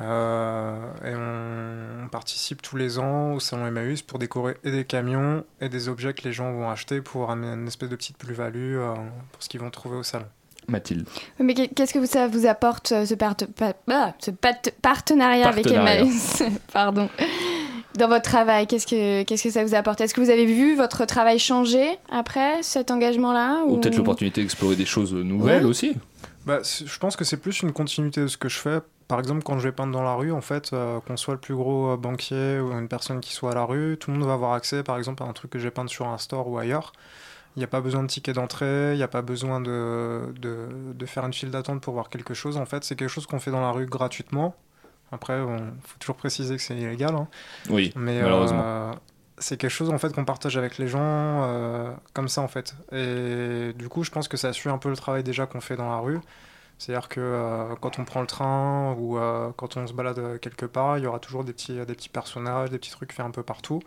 Euh, et on, on participe tous les ans au salon Emmaüs pour décorer et des camions et des objets que les gens vont acheter pour amener une espèce de petite plus-value euh, pour ce qu'ils vont trouver au salon. Mathilde. Mais qu'est- qu'est-ce que ça vous apporte, euh, ce, part- pa- ah, ce pat- partenariat, avec. Emmaüs? Pardon. Dans votre travail, qu'est-ce que, qu'est-ce que ça vous apporte? Est-ce que vous avez vu votre travail changer après cet engagement-là Ou peut-être l'opportunité d'explorer des choses nouvelles Ouais. aussi Bah, je pense que c'est plus une continuité de ce que je fais. Par exemple, quand je vais peindre dans la rue, en fait, euh, qu'on soit le plus gros euh, banquier ou une personne qui soit à la rue, tout le monde va avoir accès, par exemple, à un truc que j'ai peint sur un store ou ailleurs. Il n'y a pas besoin de ticket d'entrée, il n'y a pas besoin de, de, de faire une file d'attente pour voir quelque chose. En fait, c'est quelque chose qu'on fait dans la rue gratuitement. Après, il faut toujours préciser que c'est illégal. hein. Oui, Mais malheureusement. euh, c'est quelque chose en fait qu'on partage avec les gens euh, comme ça en fait. Et du coup, je pense que ça suit un peu le travail déjà qu'on fait dans la rue. C'est-à-dire que euh, quand on prend le train ou euh, quand on se balade euh, quelque part, il y aura toujours des petits, des petits personnages, des petits trucs faits un peu partout.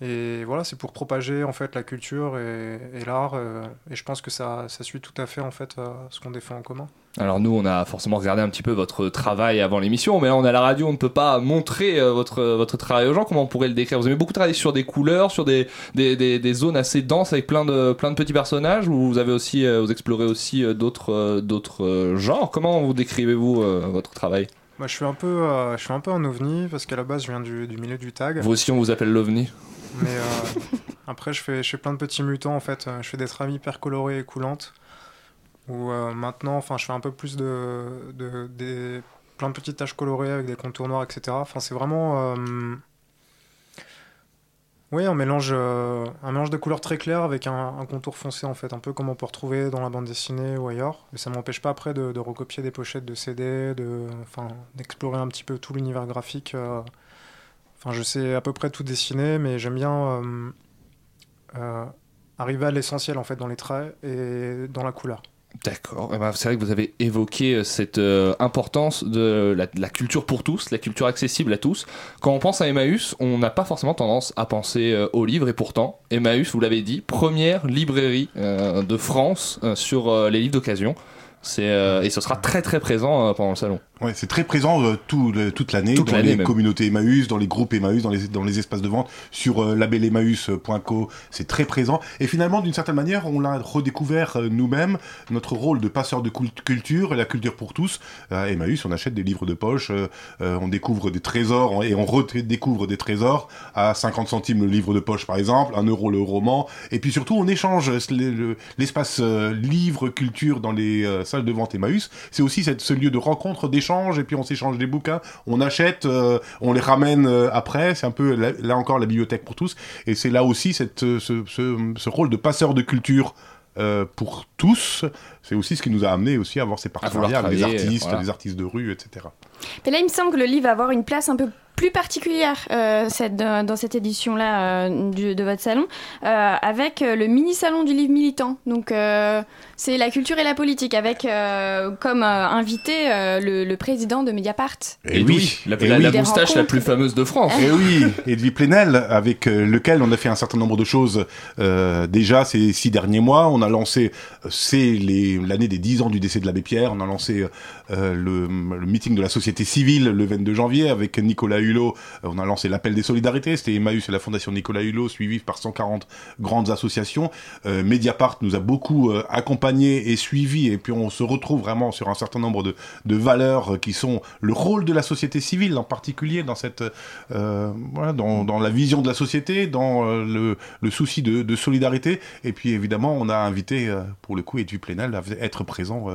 Et voilà, c'est pour propager en fait la culture et, l'art. euh, et je pense que ça, ça suit tout à fait en fait euh, ce qu'on défend en commun. Alors nous, on a forcément regardé un petit peu votre travail avant l'émission, mais là on est à la radio, on ne peut pas montrer euh, votre, votre travail aux gens. Comment on pourrait le décrire? Vous avez beaucoup travaillé sur des couleurs, sur des, des, des, des zones assez denses avec plein de, plein de petits personnages, ou vous avez aussi, euh, vous explorez aussi euh, d'autres, euh, d'autres euh, genres? Comment vous décrivez-vous euh, votre travail? Moi, je suis un peu, euh, je suis un peu un ovni parce qu'à la base, je viens du, du milieu du tag. Vous aussi, on vous appelle l'OVNI Mais euh, après, je fais, je fais plein de petits mutants en fait. Euh, Je fais des trames hyper colorées et coulantes. Ou euh, maintenant, enfin, je fais un peu plus de, plein de petites taches colorées avec des contours noirs, etc. Enfin, c'est vraiment, euh, oui, un mélange, euh, un mélange de couleurs très claires avec un, contour foncé en fait, un peu comme on peut retrouver dans la bande dessinée ou ailleurs. Mais ça m'empêche pas après de, recopier des pochettes de CD, de, enfin, d'explorer un petit peu tout l'univers graphique. Enfin, je sais à peu près tout dessiner, mais j'aime bien arriver à l'essentiel en fait dans les traits et dans la couleur. D'accord. Eh ben, c'est vrai que vous avez évoqué euh, cette euh, importance de la, culture pour tous, la culture accessible à tous. Quand on pense à Emmaüs, on n'a pas forcément tendance à penser euh, aux livres et pourtant, Emmaüs, vous l'avez dit, première librairie de France sur les livres d'occasion. Et ce sera très très présent pendant le salon. Ouais, c'est très présent euh, tout le- toute l'année Toute dans les même. communautés Emmaüs, dans les groupes Emmaüs, dans les, dans les espaces de vente, sur euh, labelemmaüs.co, c'est très présent. Et finalement, d'une certaine manière, on l'a redécouvert euh, nous-mêmes, notre rôle de passeur de cult- culture, la culture pour tous. À Emmaüs, on achète des livres de poche, euh, on découvre des trésors et on redécouvre des trésors à 50 centimes le livre de poche par exemple, 1 euro le roman. Et puis surtout, on échange le- le- l'espace euh, livre culture dans les salles de vente Emmaüs. C'est aussi cette, ce lieu de rencontre, d'échange, et puis on s'échange des bouquins, on achète, euh, on les ramène euh, après. C'est un peu là, là encore la bibliothèque pour tous. Et c'est là aussi cette, euh, ce, ce, ce rôle de passeur de culture. euh, pour tous, c'est aussi ce qui nous a amené aussi à avoir ces partenariats avec les travailler, artistes, voilà. les artistes de rue, etc. Mais là, il me semble que le livre va avoir une place un peu plus particulière euh, cette, dans, cette édition-là euh, de votre salon, euh, avec le mini-salon du livre militant. Donc, euh, c'est la culture et la politique, avec euh, comme euh, invité euh, le, le président de Mediapart. Et oui, la, la- la Des moustache la plus fameuse de France. Et oui, Edwy Plenel, avec lequel on a fait un certain nombre de choses euh, déjà ces six derniers mois. On a lancé, c'est l'année des 10 ans du décès de l'abbé Pierre, on a lancé euh, le, le meeting de la société civile le 22 janvier avec Nicolas Hulot. On a lancé l'appel des solidarités, c'était Emmaüs et la fondation Nicolas Hulot, suivi par 140 grandes associations. Euh, Mediapart nous a beaucoup euh, et suivis, et puis on se retrouve vraiment sur un certain nombre de, de valeurs qui sont le rôle de la société civile en particulier dans cette euh, voilà, dans, dans la vision de la société, dans euh, le, le souci de, de solidarité. Et puis évidemment, on a invité euh, pour le coup Edwy Plenel à être présent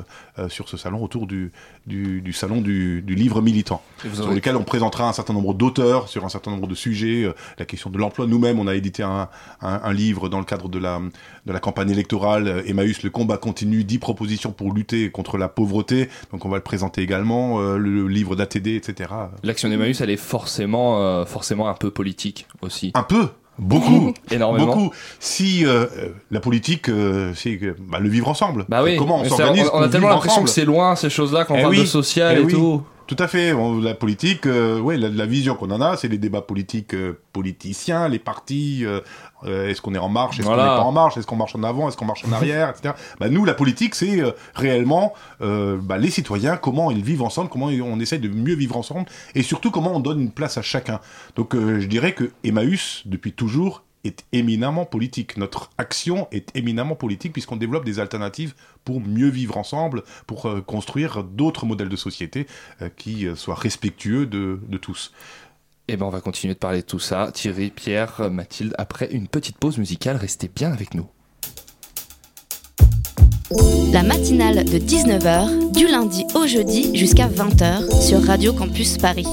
sur ce salon autour du, du, du salon du, du livre militant, sur lequel on présentera un certain nombre d'auteurs sur un certain nombre de sujets, la question de l'emploi. Nous-mêmes, on a édité un, un, un livre dans le cadre de la, de la campagne électorale, Emmaüs, le combat continue, 10 propositions pour lutter contre la pauvreté. Donc on va le présenter également, euh, le livre d'ATD, etc. L'action d'Emmaüs, elle est forcément, euh, forcément un peu politique aussi. Un peu Beaucoup, Énormément. Beaucoup. Si euh, la politique, euh, c'est bah, le vivre ensemble. Bah oui, Comment on s'organise on, on a tellement l'impression que c'est loin ces choses-là quand on Eh parle oui, de social eh et oui. tout. Tout à fait. On- la politique, euh, ouais, la, la vision qu'on en a, c'est les débats politiques euh, politiciens, les partis. euh, est-ce qu'on est en marche Est-ce Voilà. qu'on n'est pas en marche Est-ce qu'on marche en avant Est-ce qu'on marche en arrière etc. Bah, nous, la politique, c'est réellement bah, les citoyens, comment ils vivent ensemble, comment on essaye de mieux vivre ensemble, et surtout comment on donne une place à chacun. Donc, je dirais que Emmaüs, depuis toujours, est éminemment politique. Notre action est éminemment politique puisqu'on développe des alternatives pour mieux vivre ensemble, pour euh, construire d'autres modèles de société euh, qui euh, soient respectueux de, de tous. Et ben on va continuer de parler de tout ça. Thierry, Pierre, Mathilde, après une petite pause musicale, restez bien avec nous. La matinale de 19h, du lundi au jeudi jusqu'à 20h sur Radio Campus Paris.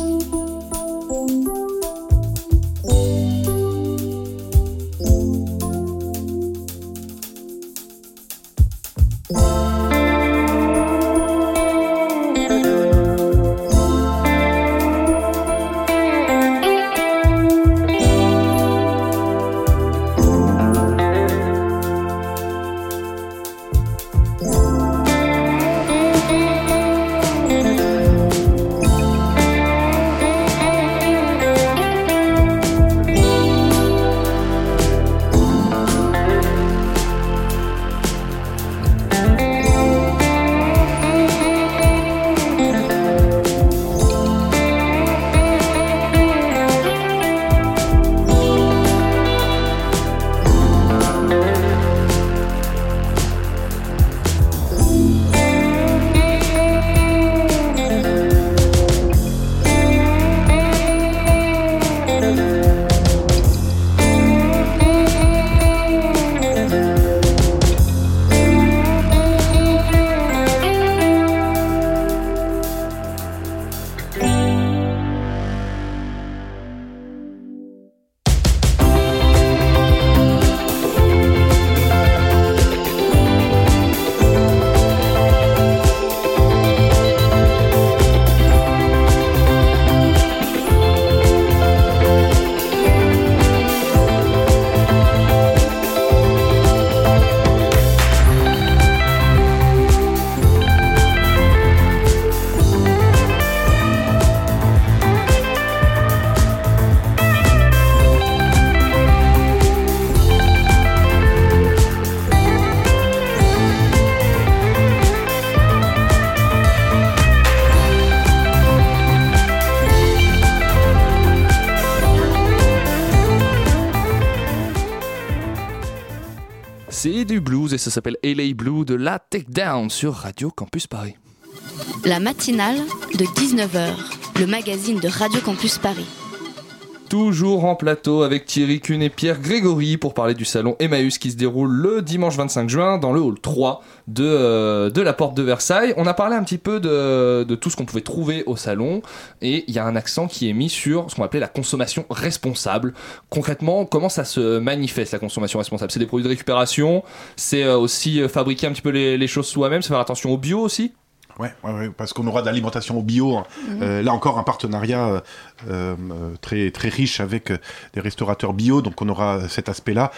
Et ça s'appelle LA Blue de la Takedown sur Radio Campus Paris. La matinale de 19h, le magazine de Radio Campus Paris. Toujours en plateau avec Thierry Kuhn et Pierre Grégory pour parler du salon Emmaüs qui se déroule le dimanche 25 juin dans le hall 3 de, euh, de la porte de Versailles. On a parlé un petit peu de, de tout ce qu'on pouvait trouver au salon et il y a un accent qui est mis sur ce qu'on appelait la consommation responsable. Concrètement, comment ça se manifeste la consommation responsable? C'est des produits de récupération, c'est euh, aussi euh, fabriquer un petit peu les, les choses soi-même, c'est faire attention au bio aussi? Ouais, ouais, ouais, parce qu'on aura de l'alimentation au bio. hein. Euh, là encore un partenariat euh, euh, très très riche avec euh, des restaurateurs bio, donc on aura cet aspect-là.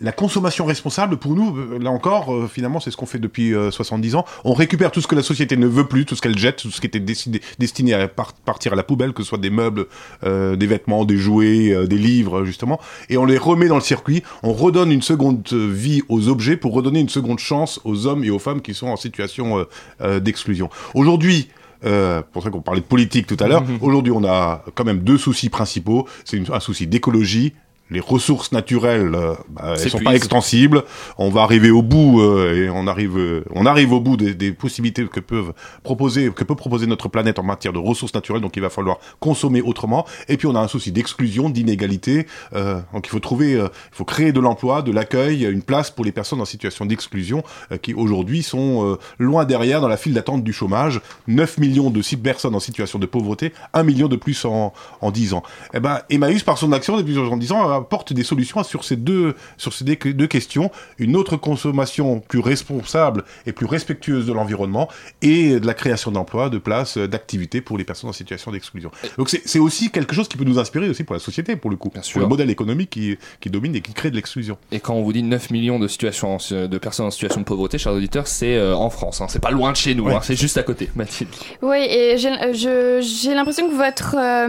La consommation responsable, pour nous, là encore, finalement, c'est ce qu'on fait depuis euh, 70 ans. On récupère tout ce que la société ne veut plus, tout ce qu'elle jette, tout ce qui était décidé, destiné à par- partir à la poubelle, que ce soit des meubles, des vêtements, des jouets, des livres, justement, et on les remet dans le circuit. On redonne une seconde vie aux objets pour redonner une seconde chance aux hommes et aux femmes qui sont en situation d'exclusion. Aujourd'hui, euh, pour ça qu'on parlait de politique tout à l'heure, aujourd'hui on a quand même deux soucis principaux. C'est un souci d'écologie. Les ressources naturelles, euh, bah, elles sont pas extensibles. On va arriver au bout euh, et on arrive, euh, on arrive au bout des, des possibilités que peuvent proposer, que peut proposer notre planète en matière de ressources naturelles. Donc il va falloir consommer autrement. Et puis on a un souci d'exclusion, d'inégalité. Euh, donc il faut trouver, euh, il faut créer de l'emploi, de l'accueil, une place pour les personnes en situation d'exclusion euh, qui aujourd'hui sont euh, loin derrière dans la file d'attente du chômage. 9 millions de personnes en situation de pauvreté, 1 million de plus en, en 10 ans. Eh ben, Emmaüs, par son action depuis 70 ans, apporte des solutions sur ces deux, sur ces deux questions. Une autre consommation plus responsable et plus respectueuse de l'environnement et de la création d'emplois, de places, d'activités pour les personnes en situation d'exclusion. Donc c'est aussi quelque chose qui peut nous inspirer aussi pour la société, pour le coup. sûr. Pour le modèle économique qui, qui domine et qui crée de l'exclusion. Et quand on vous dit 9 millions de, situations, en- de personnes en situation de pauvreté, chers auditeurs, c'est euh, en France. hein. C'est pas loin de chez nous, Ouais. hein. c'est juste à côté. Mathilde. Oui, et j'ai euh, l'impression que votre euh,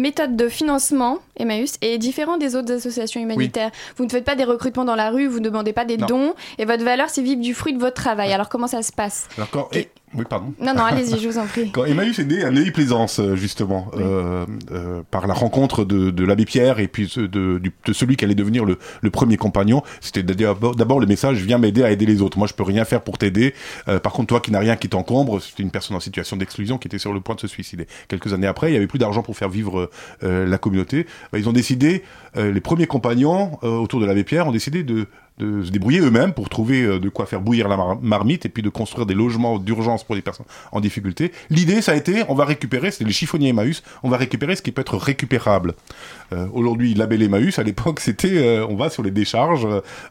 méthode de financement, Emmaüs, est différente des autres associations humanitaires. Vous ne faites pas des recrutements dans la rue, vous ne demandez pas des Non. dons, et votre valeur, c'est vivre du fruit de votre travail. Alors comment ça se passe Alors quand, et- oui, pardon. Non, non, allez-y, je vous en prie. Quand Emmaüs est né à Neuilly-Plaisance, euh, justement, euh, euh, par la rencontre de, de l'abbé Pierre et puis de, celui qui allait devenir le, le premier compagnon, c'était d'abord le message viens m'aider à aider les autres. Moi, je peux rien faire pour t'aider. Euh, par contre, toi qui n'as rien qui t'encombre, c'était une personne en situation d'exclusion qui était sur le point de se suicider. Quelques années après, il y avait plus d'argent pour faire vivre la communauté. Bah, ils ont décidé, euh, les premiers compagnons euh, autour de l'abbé Pierre ont décidé de de se débrouiller eux-mêmes pour trouver euh, de quoi faire bouillir la mar- marmite et puis de construire des logements d'urgence pour les personnes en difficulté. L'idée, ça a été, on va récupérer, c'est les chiffonniers Emmaüs, on va récupérer ce qui peut être récupérable. Euh, Aujourd'hui, label Emmaüs, à l'époque, c'était, euh, on va sur les décharges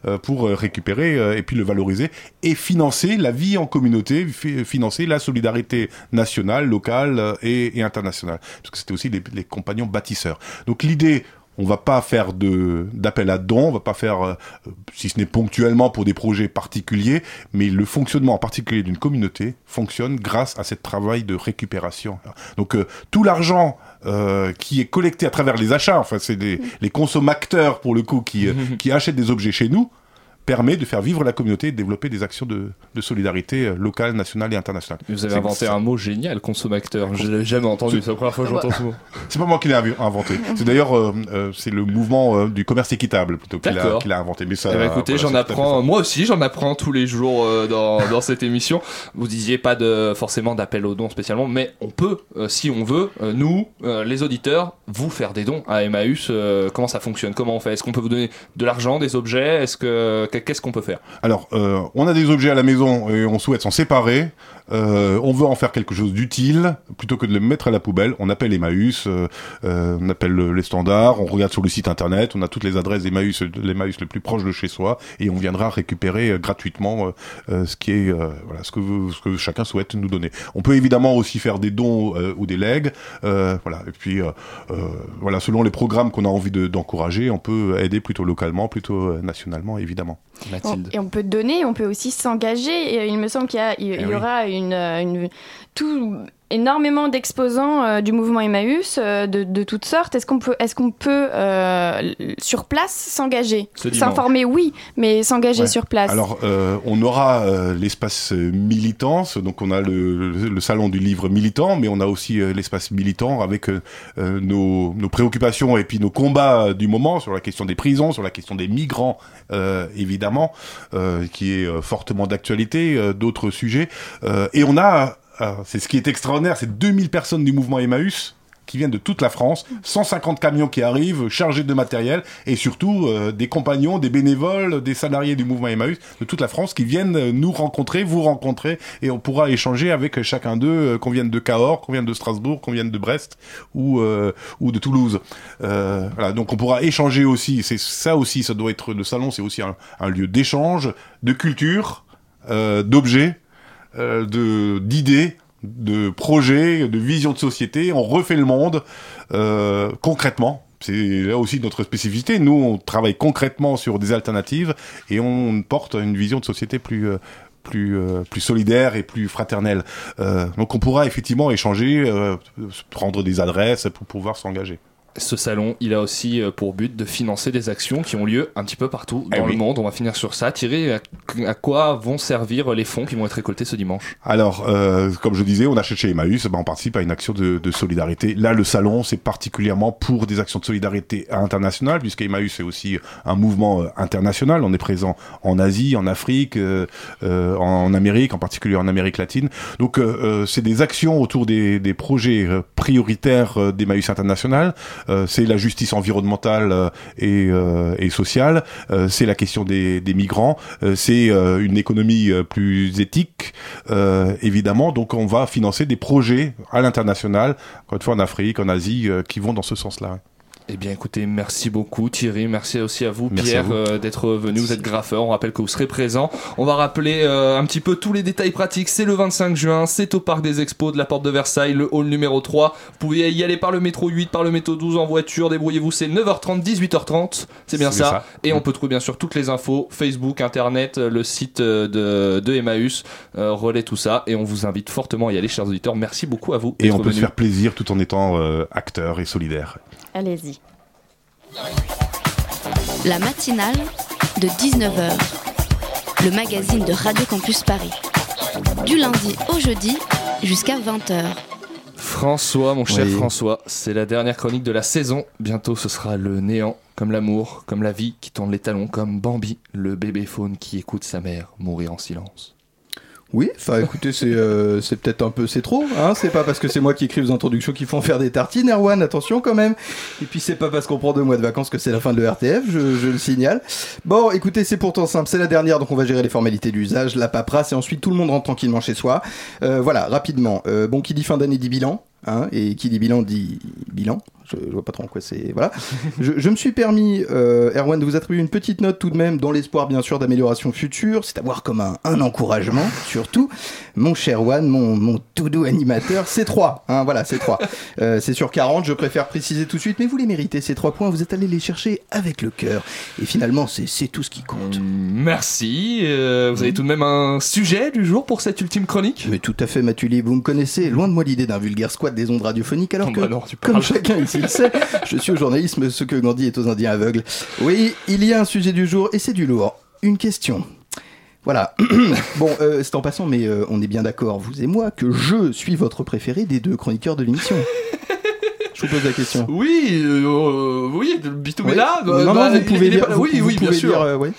euh, pour récupérer et puis le valoriser et financer la vie en communauté, fi- financer la solidarité nationale, locale et, et internationale. Parce que c'était aussi les, les compagnons bâtisseurs. Donc l'idée, on va pas faire de d'appel à dons, on va pas faire, euh, si ce n'est ponctuellement pour des projets particuliers, mais le fonctionnement en particulier d'une communauté fonctionne grâce à ce travail de récupération. Donc euh, tout l'argent euh, qui est collecté à travers les achats, enfin c'est des, les consommateurs pour le coup qui, euh, qui achètent des objets chez nous, permet de faire vivre la communauté et de développer des actions de, de solidarité euh, locale, nationale et internationale. Vous avez inventé un mot génial, consommateur. Je l'avais jamais entendu, c'est la première fois que j'entends ce mot. C'est pas moi qui l'ai inv- inventé. C'est d'ailleurs euh, euh, c'est le mouvement euh, du commerce équitable plutôt qu'il a, inventé. Mais ça, Eh ben, écoutez, voilà, j'en apprends, moi aussi, j'en apprends tous les jours dans, dans cette émission. Vous disiez pas de forcément d'appel aux dons spécialement, mais on peut, si on veut, nous, les auditeurs, vous faire des dons à Emmaüs. comment ça fonctionne? Comment on fait? Est-ce qu'on peut vous donner de l'argent, des objets? Est-ce que qu'est-ce qu'on peut faire Alors, euh, on a des objets à la maison et on souhaite s'en séparer. Euh, on veut en faire quelque chose d'utile plutôt que de les mettre à la poubelle. On appelle Emmaüs, euh, euh, on appelle le- les standards, on regarde sur le site internet, on a toutes les adresses d'Emmaüs, l'Emmaüs le plus proche de chez soi, et on viendra récupérer euh, gratuitement euh, ce qui est voilà ce que chacun souhaite nous donner. On peut évidemment aussi faire des dons ou des legs, voilà. Et puis voilà, selon les programmes qu'on a envie de- d'encourager, on peut aider plutôt localement, plutôt nationalement, évidemment. On- et on peut donner, on peut aussi s'engager. Et il me semble qu'il y, a- il- il y Eh oui. aura une, euh, une- tout énormément d'exposants euh, du mouvement Emmaüs euh, de, de toutes sortes. Est-ce qu'on peut, est-ce qu'on peut euh, sur place s'engager. S'informer, oui, mais s'engager Ouais. sur place. Alors, on aura l'espace militant, donc on a le, le- le salon du livre militant, mais on a aussi l'espace militant avec nos, nos préoccupations et puis nos combats du moment sur la question des prisons, sur la question des migrants, évidemment, qui est fortement d'actualité, d'autres sujets. Et on a, c'est ce qui est extraordinaire, c'est 2000 personnes du mouvement Emmaüs qui viennent de toute la France, 150 camions qui arrivent chargés de matériel et surtout euh, des compagnons, des bénévoles, des salariés du mouvement Emmaüs de toute la France qui viennent euh, nous rencontrer, vous rencontrer et on pourra échanger avec chacun d'eux, euh, qu'on vienne de Cahors, qu'on vienne de Strasbourg, qu'on vienne de Brest ou euh, ou de Toulouse. Euh, voilà, donc on pourra échanger aussi. C'est ça aussi, ça doit être le salon, c'est aussi un, un lieu d'échange, de culture, euh, d'objets, euh, d'idées de projets, de visions de société. On refait le monde euh, concrètement. C'est là aussi notre spécificité. Nous, on travaille concrètement sur des alternatives et on porte une vision de société plus euh, plus euh, plus solidaire et plus fraternelle. Euh, donc, on pourra effectivement échanger, euh, prendre des adresses pour pouvoir s'engager. Ce salon, il a aussi euh, pour but de financer des actions qui ont lieu un petit peu partout Eh dans oui. le monde. On va finir sur ça. Thierry, à, à quoi vont servir les fonds qui vont être récoltés ce dimanche? Alors, euh, comme je disais, on achète chez Emmaüs, ben, on participe à une action de, de solidarité. Là, le salon, c'est particulièrement pour des actions de solidarité internationales, puisque Emmaüs est aussi un mouvement euh, international. On est présent en Asie, en Afrique, euh, euh, en Amérique, en particulier en Amérique latine. Donc, c'est des actions autour des, des projets prioritaires d'Emmaüs International. Euh, c'est la justice environnementale euh, et, euh, et sociale. C'est la question des, des migrants. C'est une économie plus éthique, évidemment. Donc, on va financer des projets à l'international, encore une fois en Afrique, en Asie, qui vont dans ce sens-là. Eh bien, écoutez, merci beaucoup Thierry, merci aussi à vous Merci Pierre euh, d'être venu. Vous êtes graffeur, on rappelle que vous serez présent. On va rappeler euh, un petit peu tous les détails pratiques. C'est le 25 juin, c'est au parc des Expos de la Porte de Versailles, le hall numéro 3. Vous pouvez y aller par le métro 8, par le métro 12 en voiture. Débrouillez-vous, c'est 9h30, 18h30. C'est bien ça. ça. Et on peut trouver bien sûr toutes les infos Facebook, Internet, euh, le site euh, de, de Emmaüs, euh, relais tout ça. Et on vous invite fortement à y aller, chers auditeurs. Merci beaucoup à vous. Et on peut se faire plaisir tout en étant euh, acteur et solidaire. Allez-y. La matinale de 19h. Le magazine de Radio Campus Paris. Du lundi au jeudi jusqu'à 20h. François, mon cher Oui. François, c'est la dernière chronique de la saison. Bientôt, ce sera le néant, comme l'amour, comme la vie qui tourne les talons, comme Bambi, le bébé faune qui écoute sa mère mourir en silence. Oui, enfin écoutez, c'est euh, peut-être un peu, c'est trop, hein, c'est pas parce que c'est moi qui écris les introductions qu'il faut en faire des tartines, Erwan, attention quand même. Et puis c'est pas parce qu'on prend deux mois de vacances que c'est la fin de l'ERTF, je, je le signale. Bon, écoutez, c'est pourtant simple, c'est la dernière, donc on va gérer les formalités d'usage, la paperasse, et ensuite tout le monde rentre tranquillement chez soi. Euh, voilà, rapidement, euh, bon, qui dit fin d'année dit bilan, hein, et qui dit bilan dit bilan. Je, je vois pas trop en quoi c'est. Voilà. je, je me suis permis, euh, Erwan, de vous attribuer une petite note tout de même, dans l'espoir bien sûr d'amélioration future. C'est à voir comme un, un encouragement, surtout. Mon cher Erwan, mon, mon tout doux animateur, c'est 3. Hein, voilà, c'est 3. Euh, c'est sur 40, je préfère préciser tout de suite, mais vous les méritez, ces 3 points. Vous êtes allé les chercher avec le cœur. Et finalement, c'est c'est tout ce qui compte. Merci. euh, vous avez tout de même un sujet du jour pour cette ultime chronique? Mais tout à fait, Matuli, vous me connaissez. Loin de moi l'idée d'un vulgaire squat des ondes radiophoniques, alors que, bah non, comme chacun ici je suis au journalisme ce que Gandhi est aux Indiens aveugles. Oui, il y a un sujet du jour et c'est du lourd. Une question. Voilà. bon, euh, c'est en passant, mais euh, on est bien d'accord, vous et moi, que je suis votre préféré des deux chroniqueurs de l'émission. Je vous pose la question. Oui, euh, oui, est Oui. là. Non, non, bah, vous il- pouvez il est pas là. vous- oui, oui, bien sûr. dire, euh, oui,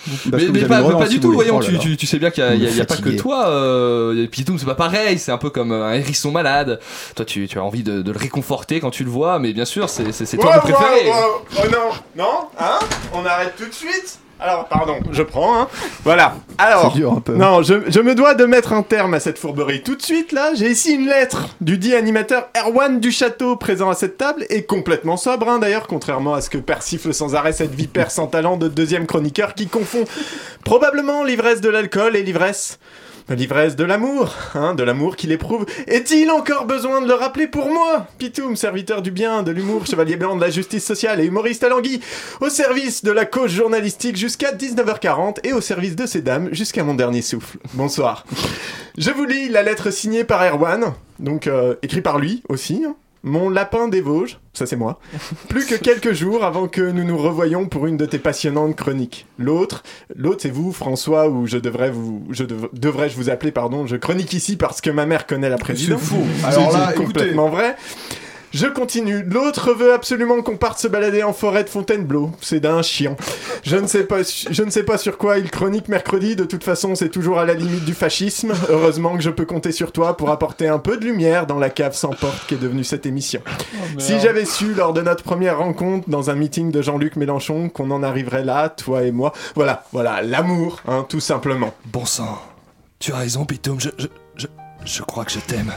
mais pas, du tout, voyons, Oh là tu, là. tu- tu sais bien qu'il n'y a, pas que toi. Euh, Pitoum, c'est pas pareil, c'est un peu comme un hérisson malade. Toi, tu, tu as envie de, de le réconforter quand tu le vois, mais bien sûr, c'est c'est- c'est toi Ouais, mon préféré. ouais, ouais. Oh non, non, hein On arrête tout de suite alors, pardon, je prends, hein. Voilà. Alors, C'est dur un peu. non, je, je me dois de mettre un terme à cette fourberie. Tout de suite, là, j'ai ici une lettre du dit animateur Erwan Duchâteau, présent à cette table, et complètement sobre, hein, d'ailleurs, contrairement à ce que persifle sans arrêt cette vipère sans talent de deuxième chroniqueur qui confond probablement l'ivresse de l'alcool et l'ivresse L'ivresse de l'amour, hein, de l'amour qu'il éprouve. Est-il encore besoin de le rappeler pour moi? Pitoum, serviteur du bien, de l'humour, chevalier blanc de la justice sociale et humoriste à Languille, au service de la cause journalistique jusqu'à 19h40 et au service de ces dames jusqu'à mon dernier souffle. Bonsoir. Je vous lis la lettre signée par Erwan, donc euh, par lui aussi. hein. Mon lapin des Vosges, ça c'est moi. Plus que quelques jours avant que nous nous revoyions pour une de tes passionnantes chroniques. L'autre, l'autre c'est vous, François, ou je devrais vous, je dev- devrais-je vous appeler, pardon. Je chronique ici parce que ma mère connaît la présidente. fou. Alors là, c'est complètement vrai. Je continue. L'autre veut absolument qu'on parte se balader en forêt de Fontainebleau. C'est d'un chien. Je ne sais pas, je ne sais pas sur quoi il chronique mercredi. De toute façon, c'est toujours à la limite du fascisme. Heureusement que je peux compter sur toi pour apporter un peu de lumière dans la cave sans porte qui est devenue cette émission. si j'avais su lors de notre première rencontre dans un meeting de Jean-Luc Mélenchon qu'on en arriverait là, toi et moi. Voilà, voilà, l'amour, hein, tout simplement. Bon sang, tu as raison, Pitoum, je, je, je, je crois que je t'aime.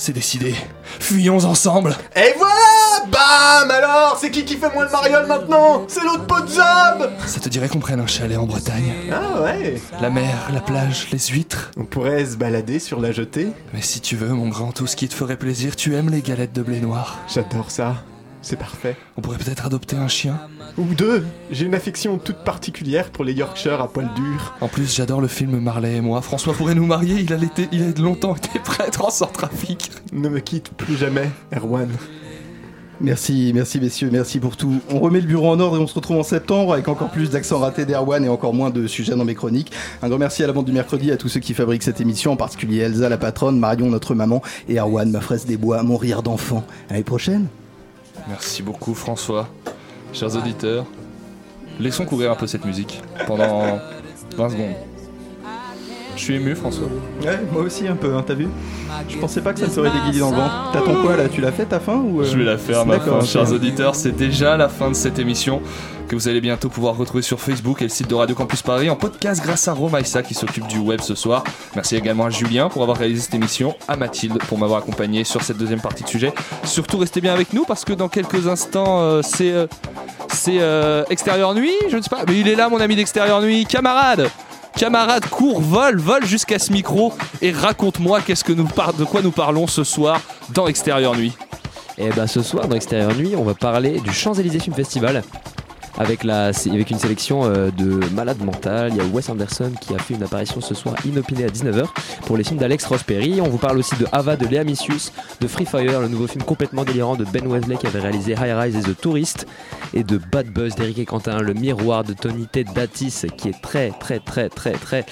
C'est décidé. Fuyons ensemble. Et voilà Bam Alors C'est qui qui fait moins de mariole maintenant? C'est l'autre pot de zob Ça te dirait qu'on prenne un chalet en Bretagne? Ah ouais La mer, la plage, les huîtres? On pourrait se balader sur la jetée Mais si tu veux, mon grand, tout ce qui te ferait plaisir, tu aimes les galettes de blé noir. J'adore ça. C'est parfait. On pourrait peut-être adopter un chien. Ou deux J'ai une affection toute particulière pour les Yorkshire à poil dur. En plus, j'adore le film Marley et moi. François pourrait nous marier, il a, été, il a longtemps été prêtre en Centrafrique. Ne me quitte plus jamais, Erwan. Merci, merci messieurs, merci pour tout. On remet le bureau en ordre et on se retrouve en septembre avec encore plus d'accents ratés d'Erwan et encore moins de sujets dans mes chroniques. Un grand merci à la bande du mercredi, à tous ceux qui fabriquent cette émission, en particulier Elsa la patronne, Marion notre maman et Erwan ma fraise des bois, mon rire d'enfant. À l'année prochaine. Merci beaucoup, François. Chers auditeurs, laissons courir un peu cette musique pendant 20 secondes. Je suis ému, François. Ouais, moi aussi un peu, hein, t'as vu Je pensais pas que ça me serait déguisé dans le ventre. T'attends quoi là? Tu l'as fait ta fin ou euh, Je vais la faire, ma fin, chers auditeurs. C'est déjà la fin de cette émission que vous allez bientôt pouvoir retrouver sur Facebook et le site de Radio Campus Paris en podcast grâce à Romaïsa qui s'occupe du web ce soir. Merci également à Julien pour avoir réalisé cette émission, à Mathilde pour m'avoir accompagné sur cette deuxième partie de sujet. Surtout restez bien avec nous parce que dans quelques instants euh, c'est euh, c'est extérieur nuit, je ne sais pas, mais il est là mon ami d'extérieur nuit, camarade. Camarade, cours, vole, vole jusqu'à ce micro et raconte-moi qu'est-ce que nous de quoi nous parlons ce soir dans Extérieur Nuit. Et bah ce soir dans Extérieur Nuit, on va parler du Champs-Élysées Film Festival. Avec, la, avec une sélection euh, de malades mentales. Il y a Wes Anderson qui a fait une apparition ce soir inopinée à 19h pour les films d'Alex Ross Perry. On vous parle aussi de Ava de Léa Missius, de Free Fire, le nouveau film complètement délirant de Ben Wesley qui avait réalisé High Rise et The Tourist, et de Bad Buzz d'Eric et Quentin, le miroir de Tony Ted Datis qui est très très très très très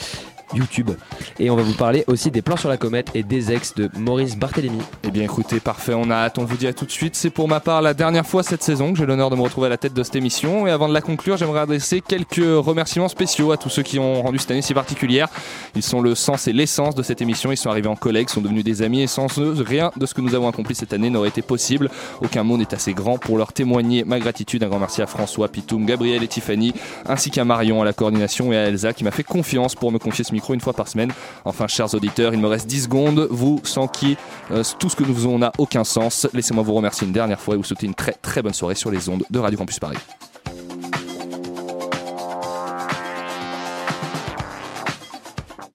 YouTube. Et on va vous parler aussi des plans sur la comète et des ex de Maurice Barthélémy. Eh bien écoutez, parfait, on a hâte, on vous dit à tout de suite. C'est pour ma part la dernière fois cette saison que j'ai l'honneur de me retrouver à la tête de cette émission. Et avant de la conclure, j'aimerais adresser quelques remerciements spéciaux à tous ceux qui ont rendu cette année si particulière. Ils sont le sens et l'essence de cette émission. Ils sont arrivés en collègues, sont devenus des amis et sans eux, rien de ce que nous avons accompli cette année n'aurait été possible. Aucun mot n'est assez grand pour leur témoigner ma gratitude. Un grand merci à François, Pitoum, Gabriel et Tiffany, ainsi qu'à Marion à la coordination et à Elsa qui m'a fait confiance pour me confier ce une fois par semaine. Enfin, chers auditeurs, il me reste 10 secondes, vous sans qui euh, tout ce que nous faisons n'a aucun sens. Laissez-moi vous remercier une dernière fois et vous souhaiter une très très bonne soirée sur les ondes de Radio Campus Paris.